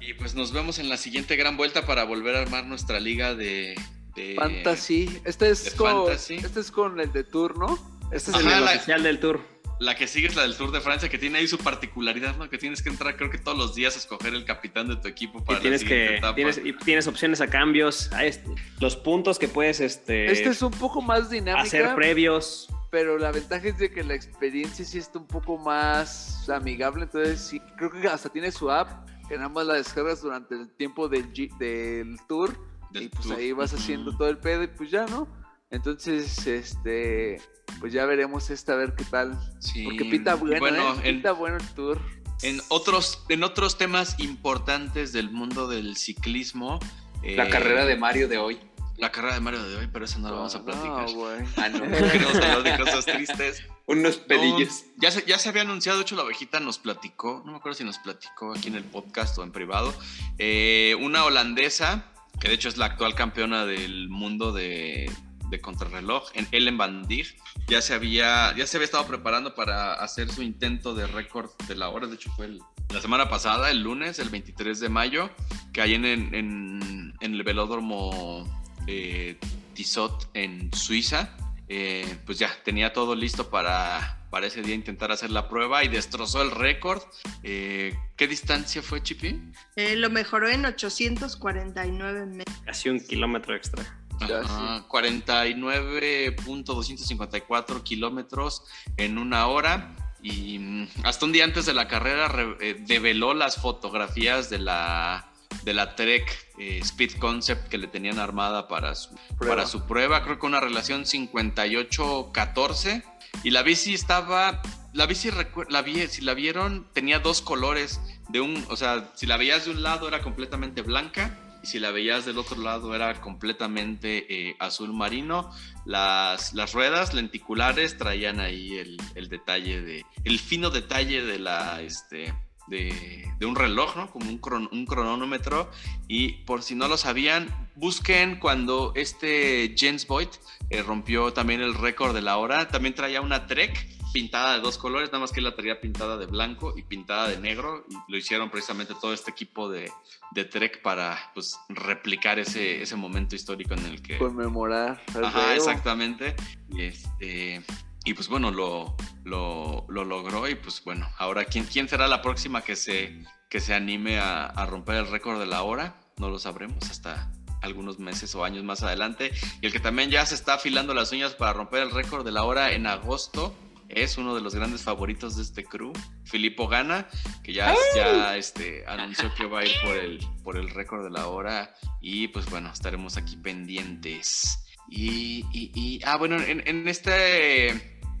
Y pues nos vemos en la siguiente gran vuelta para volver a armar nuestra liga de, de- Fantasy. Este es, de con, fantasy. este es con el de tour, ¿no? Este es Ajá, el la- oficial del tour. La que sigue es la del Tour de Francia, que tiene ahí su particularidad, ¿no? Que tienes que entrar, creo que todos los días a escoger el capitán de tu equipo Y para tienes la que etapa. tienes, y tienes opciones a cambios, a este, los puntos que puedes este, Este es un poco más dinámica, hacer previos. pero la ventaja es de que la experiencia sí está un poco más amigable. Entonces, sí, creo que hasta tiene su app, que nada más la descargas durante el tiempo del, G- del tour. Del y pues Tour. ahí vas haciendo todo el pedo y pues ya, ¿no? Entonces, este, pues ya veremos esta a ver qué tal. Sí. Porque pinta bueno, Bueno, ¿eh? en, Pinta bueno el tour. en otros, en otros temas importantes del mundo del ciclismo. La eh, carrera de Mario de hoy. La carrera de Mario de hoy, pero eso no lo vamos a No, platicar. güey. Ah, no. Queremos hablar de cosas tristes. Unos pedillos. No, ya, se, ya se había anunciado, de hecho la ovejita nos platicó, no me acuerdo si nos platicó aquí en el podcast o en privado, eh, una holandesa, que de hecho es la actual campeona del mundo de, de contrarreloj, en Ellen Van Dijk, ya se había, ya se había estado preparando para hacer su intento de récord de la hora, de hecho fue el- la semana pasada, el lunes, el 23 de mayo, que hay en, en, en el velódromo eh, Tissot en Suiza. Eh, pues ya tenía todo listo para, para ese día intentar hacer la prueba y destrozó el récord. Eh, ¿Qué distancia fue, Chipi? Eh, lo mejoró en 849 metros. Casi un kilómetro extra. Ya, Ajá, 49.254 kilómetros en una hora. Y mm, hasta un día antes de la carrera re- eh, develó las fotografías de la, de la Trek eh, Speed Concept que le tenían armada para su, Prueba. para su prueba. Creo que una relación 58-14. Y la bici estaba. La bici, la vi, si la vieron, tenía dos colores. De un, o sea, si la veías de un lado era completamente blanca. Y si la veías del otro lado era completamente eh, azul marino. Las, las ruedas lenticulares traían ahí el, el detalle de. El fino detalle de la. Este, de, de un reloj, ¿no? Como un, cron- un cronómetro. Y por si no lo sabían, busquen cuando este James Boyd eh, rompió también el récord de la hora. También traía una Trek pintada de dos colores, nada más que la traía pintada de blanco y pintada de negro. Y lo hicieron precisamente todo este equipo de, de Trek para pues, replicar ese, ese momento histórico en el que. Conmemorar. Ajá, exactamente. Y, este, y pues bueno, lo, lo, lo logró. Y pues bueno, ahora, ¿quién, quién será la próxima que se, que se anime a, a romper el récord de la hora? No lo sabremos hasta algunos meses o años más adelante. Y el que también ya se está afilando las uñas para romper el récord de la hora en agosto es uno de los grandes favoritos de este crew, Filippo Gana, que ya, ya este, anunció que va a ir por el, por el récord de la hora. Y pues bueno, estaremos aquí pendientes. Y, ah, bueno, en, este,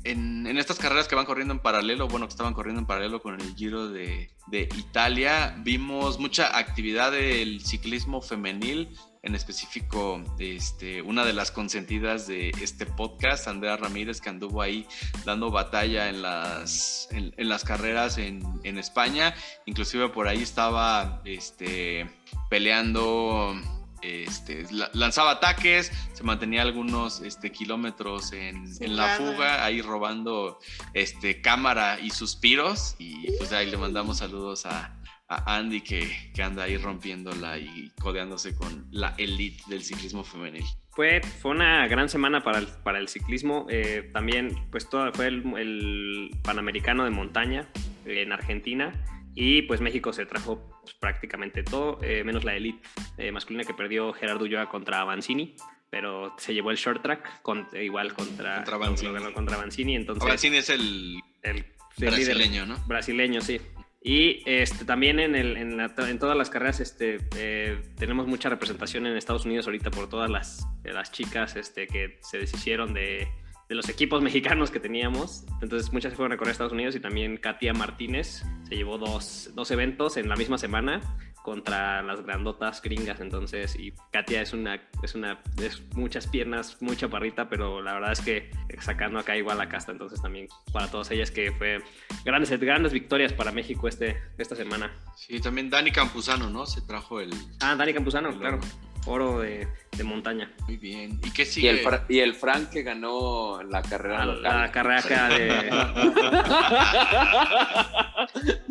en, estas carreras que van corriendo en paralelo, bueno, que estaban corriendo en paralelo con el Giro de, de Italia, vimos mucha actividad del ciclismo femenil, en específico este, una de las consentidas de este podcast, Andrea Ramírez, que anduvo ahí dando batalla en las, en las carreras en, en, España. Inclusive por ahí estaba este, peleando, este, lanzaba ataques, se mantenía algunos este, kilómetros en, en, la fuga, ahí robando este, cámara y suspiros. Y pues ahí le mandamos saludos a a Andy que, que, anda ahí rompiéndola y codeándose con la elite del ciclismo femenil. Fue, fue una gran semana para el, para el ciclismo. Eh, también pues todo, fue el, el, Panamericano de montaña en Argentina y pues México se trajo pues, prácticamente todo, eh, menos la elite eh, masculina que perdió Gerardo Ulloa contra Avancini pero se llevó el short track con, igual contra, contra. Contra, contra Avancini entonces, es el, el, brasileño, ¿no? Brasileño, sí. Y este, también en, el, en, la, en, todas las carreras este, eh, tenemos mucha representación en Estados Unidos ahorita por todas las, las chicas este, que se deshicieron de, de, los equipos [laughs] mexicanos que teníamos. Entonces muchas se fueron a correr a Estados Unidos y también Katia Martínez se llevó dos, dos eventos en la misma semana contra las grandotas gringas. Entonces, y Katia es una, es una, es muchas piernas, muy chaparrita, pero la verdad es que sacando acá igual la casta. Entonces, también para todas ellas que fue grandes, grandes victorias para México este, esta semana. Sí, también Dani Campuzano, ¿no? Se trajo el. Ah, Dani Campuzano, claro. Oro de, de, montaña. Muy bien. ¿Y qué sigue? Y el, y el Frank que ganó la carrera la, local. La carrera acá de.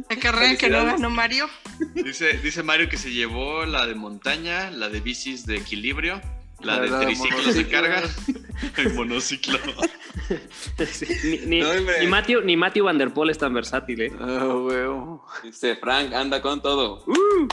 la carrera que no ganó Mario. Dice, dice Mario que se llevó la de montaña, la de bicis de equilibrio, la, la de la triciclos de carga, [laughs] el monociclo. Sí, ni, ni, no, ni, Matthew, ni Matthew Van Der Poel es tan versátil, ¿eh? Oh, bueno. Dice Frank, anda con todo. Uh.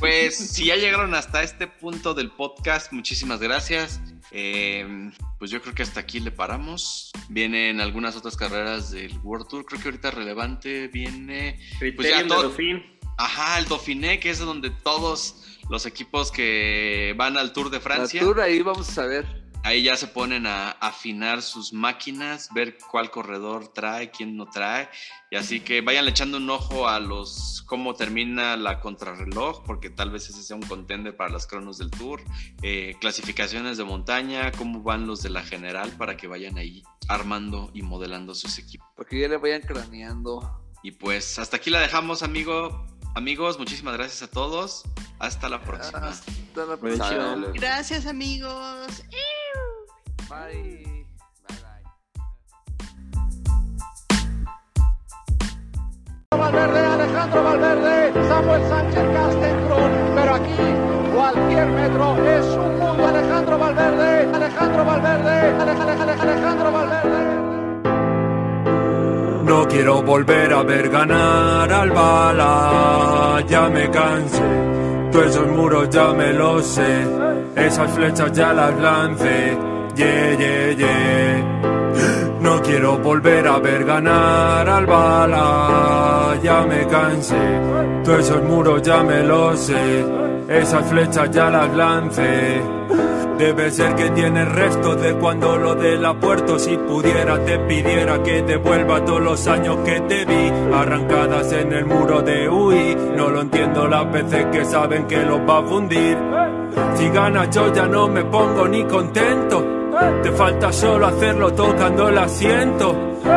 Pues si ya llegaron hasta este punto del podcast, muchísimas gracias. Eh, pues yo creo que hasta aquí le paramos. Vienen algunas otras carreras del World Tour. Creo que ahorita relevante viene. Pues ya todo... Dauphin. Ajá, el Dauphiné, que es donde todos los equipos que van al Tour de Francia. El Tour ahí vamos a ver. Ahí ya se ponen a afinar sus máquinas, ver cuál corredor trae, quién no trae. Y así que vayan echando un ojo a los cómo termina la contrarreloj, porque tal vez ese sea un contender para las cronos del Tour. Eh, clasificaciones de montaña, cómo van los de la general, para que vayan ahí armando y modelando sus equipos. Porque ya le vayan craneando. Y pues hasta aquí la dejamos, amigo. Amigos, muchísimas gracias a todos. Hasta la próxima. Hasta la próxima. Gracias, amigos. Bye. Bye, bye. Valverde, Alejandro Valverde, Samuel Sánchez quiero volver a ver ganar al bala, ya me cansé. Todos esos muros ya me los sé, esas flechas ya las lancé. Yeah, yeah, yeah. No quiero volver a ver ganar al bala, ya me cansé. Todos esos muros ya me los sé, esas flechas ya las lancé. Debe ser que tiene restos de cuando lo de la puerto. Si pudiera te pidiera que devuelva todos los años que te vi Arrancadas en el muro de UI No lo entiendo las veces que saben que los va a fundir. Si gana yo ya no me pongo ni contento. Te falta solo hacerlo tocando el asiento.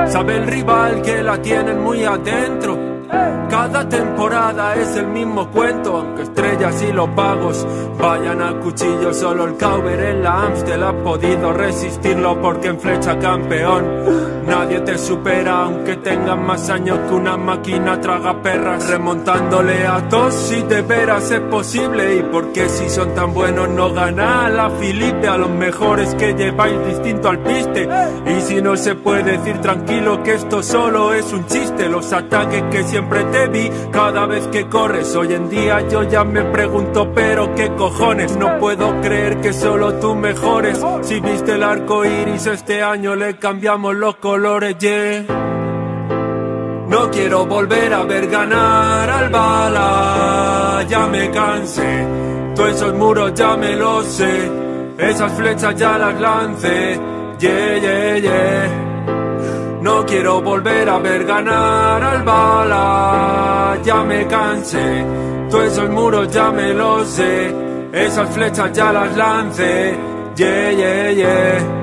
Sabe el rival que la tienen muy adentro cada temporada es el mismo cuento, aunque estrellas y los pagos vayan al cuchillo. Solo el Cauber en la Amstel ha podido resistirlo porque en flecha campeón nadie te supera, aunque tengas más años que una máquina traga perras. Remontándole a todos si de veras es posible. Y porque si son tan buenos no gana a la Filipe, a los mejores que lleváis distinto al piste. Y si no se puede decir tranquilo que esto solo es un chiste, los ataques que siempre te vi cada vez que corres. Hoy en día yo ya me pregunto, pero qué cojones. No puedo creer que solo tú mejores. Si viste el arco iris, este año le cambiamos los colores, yeah. No quiero volver a ver ganar al bala, ya me cansé. Todos esos muros ya me los sé, esas flechas ya las lancé, yeah, yeah, yeah. No quiero volver a ver ganar al bala, ya me cansé. Todos esos muros ya me los sé, esas flechas ya las lancé. Yeah, yeah, yeah.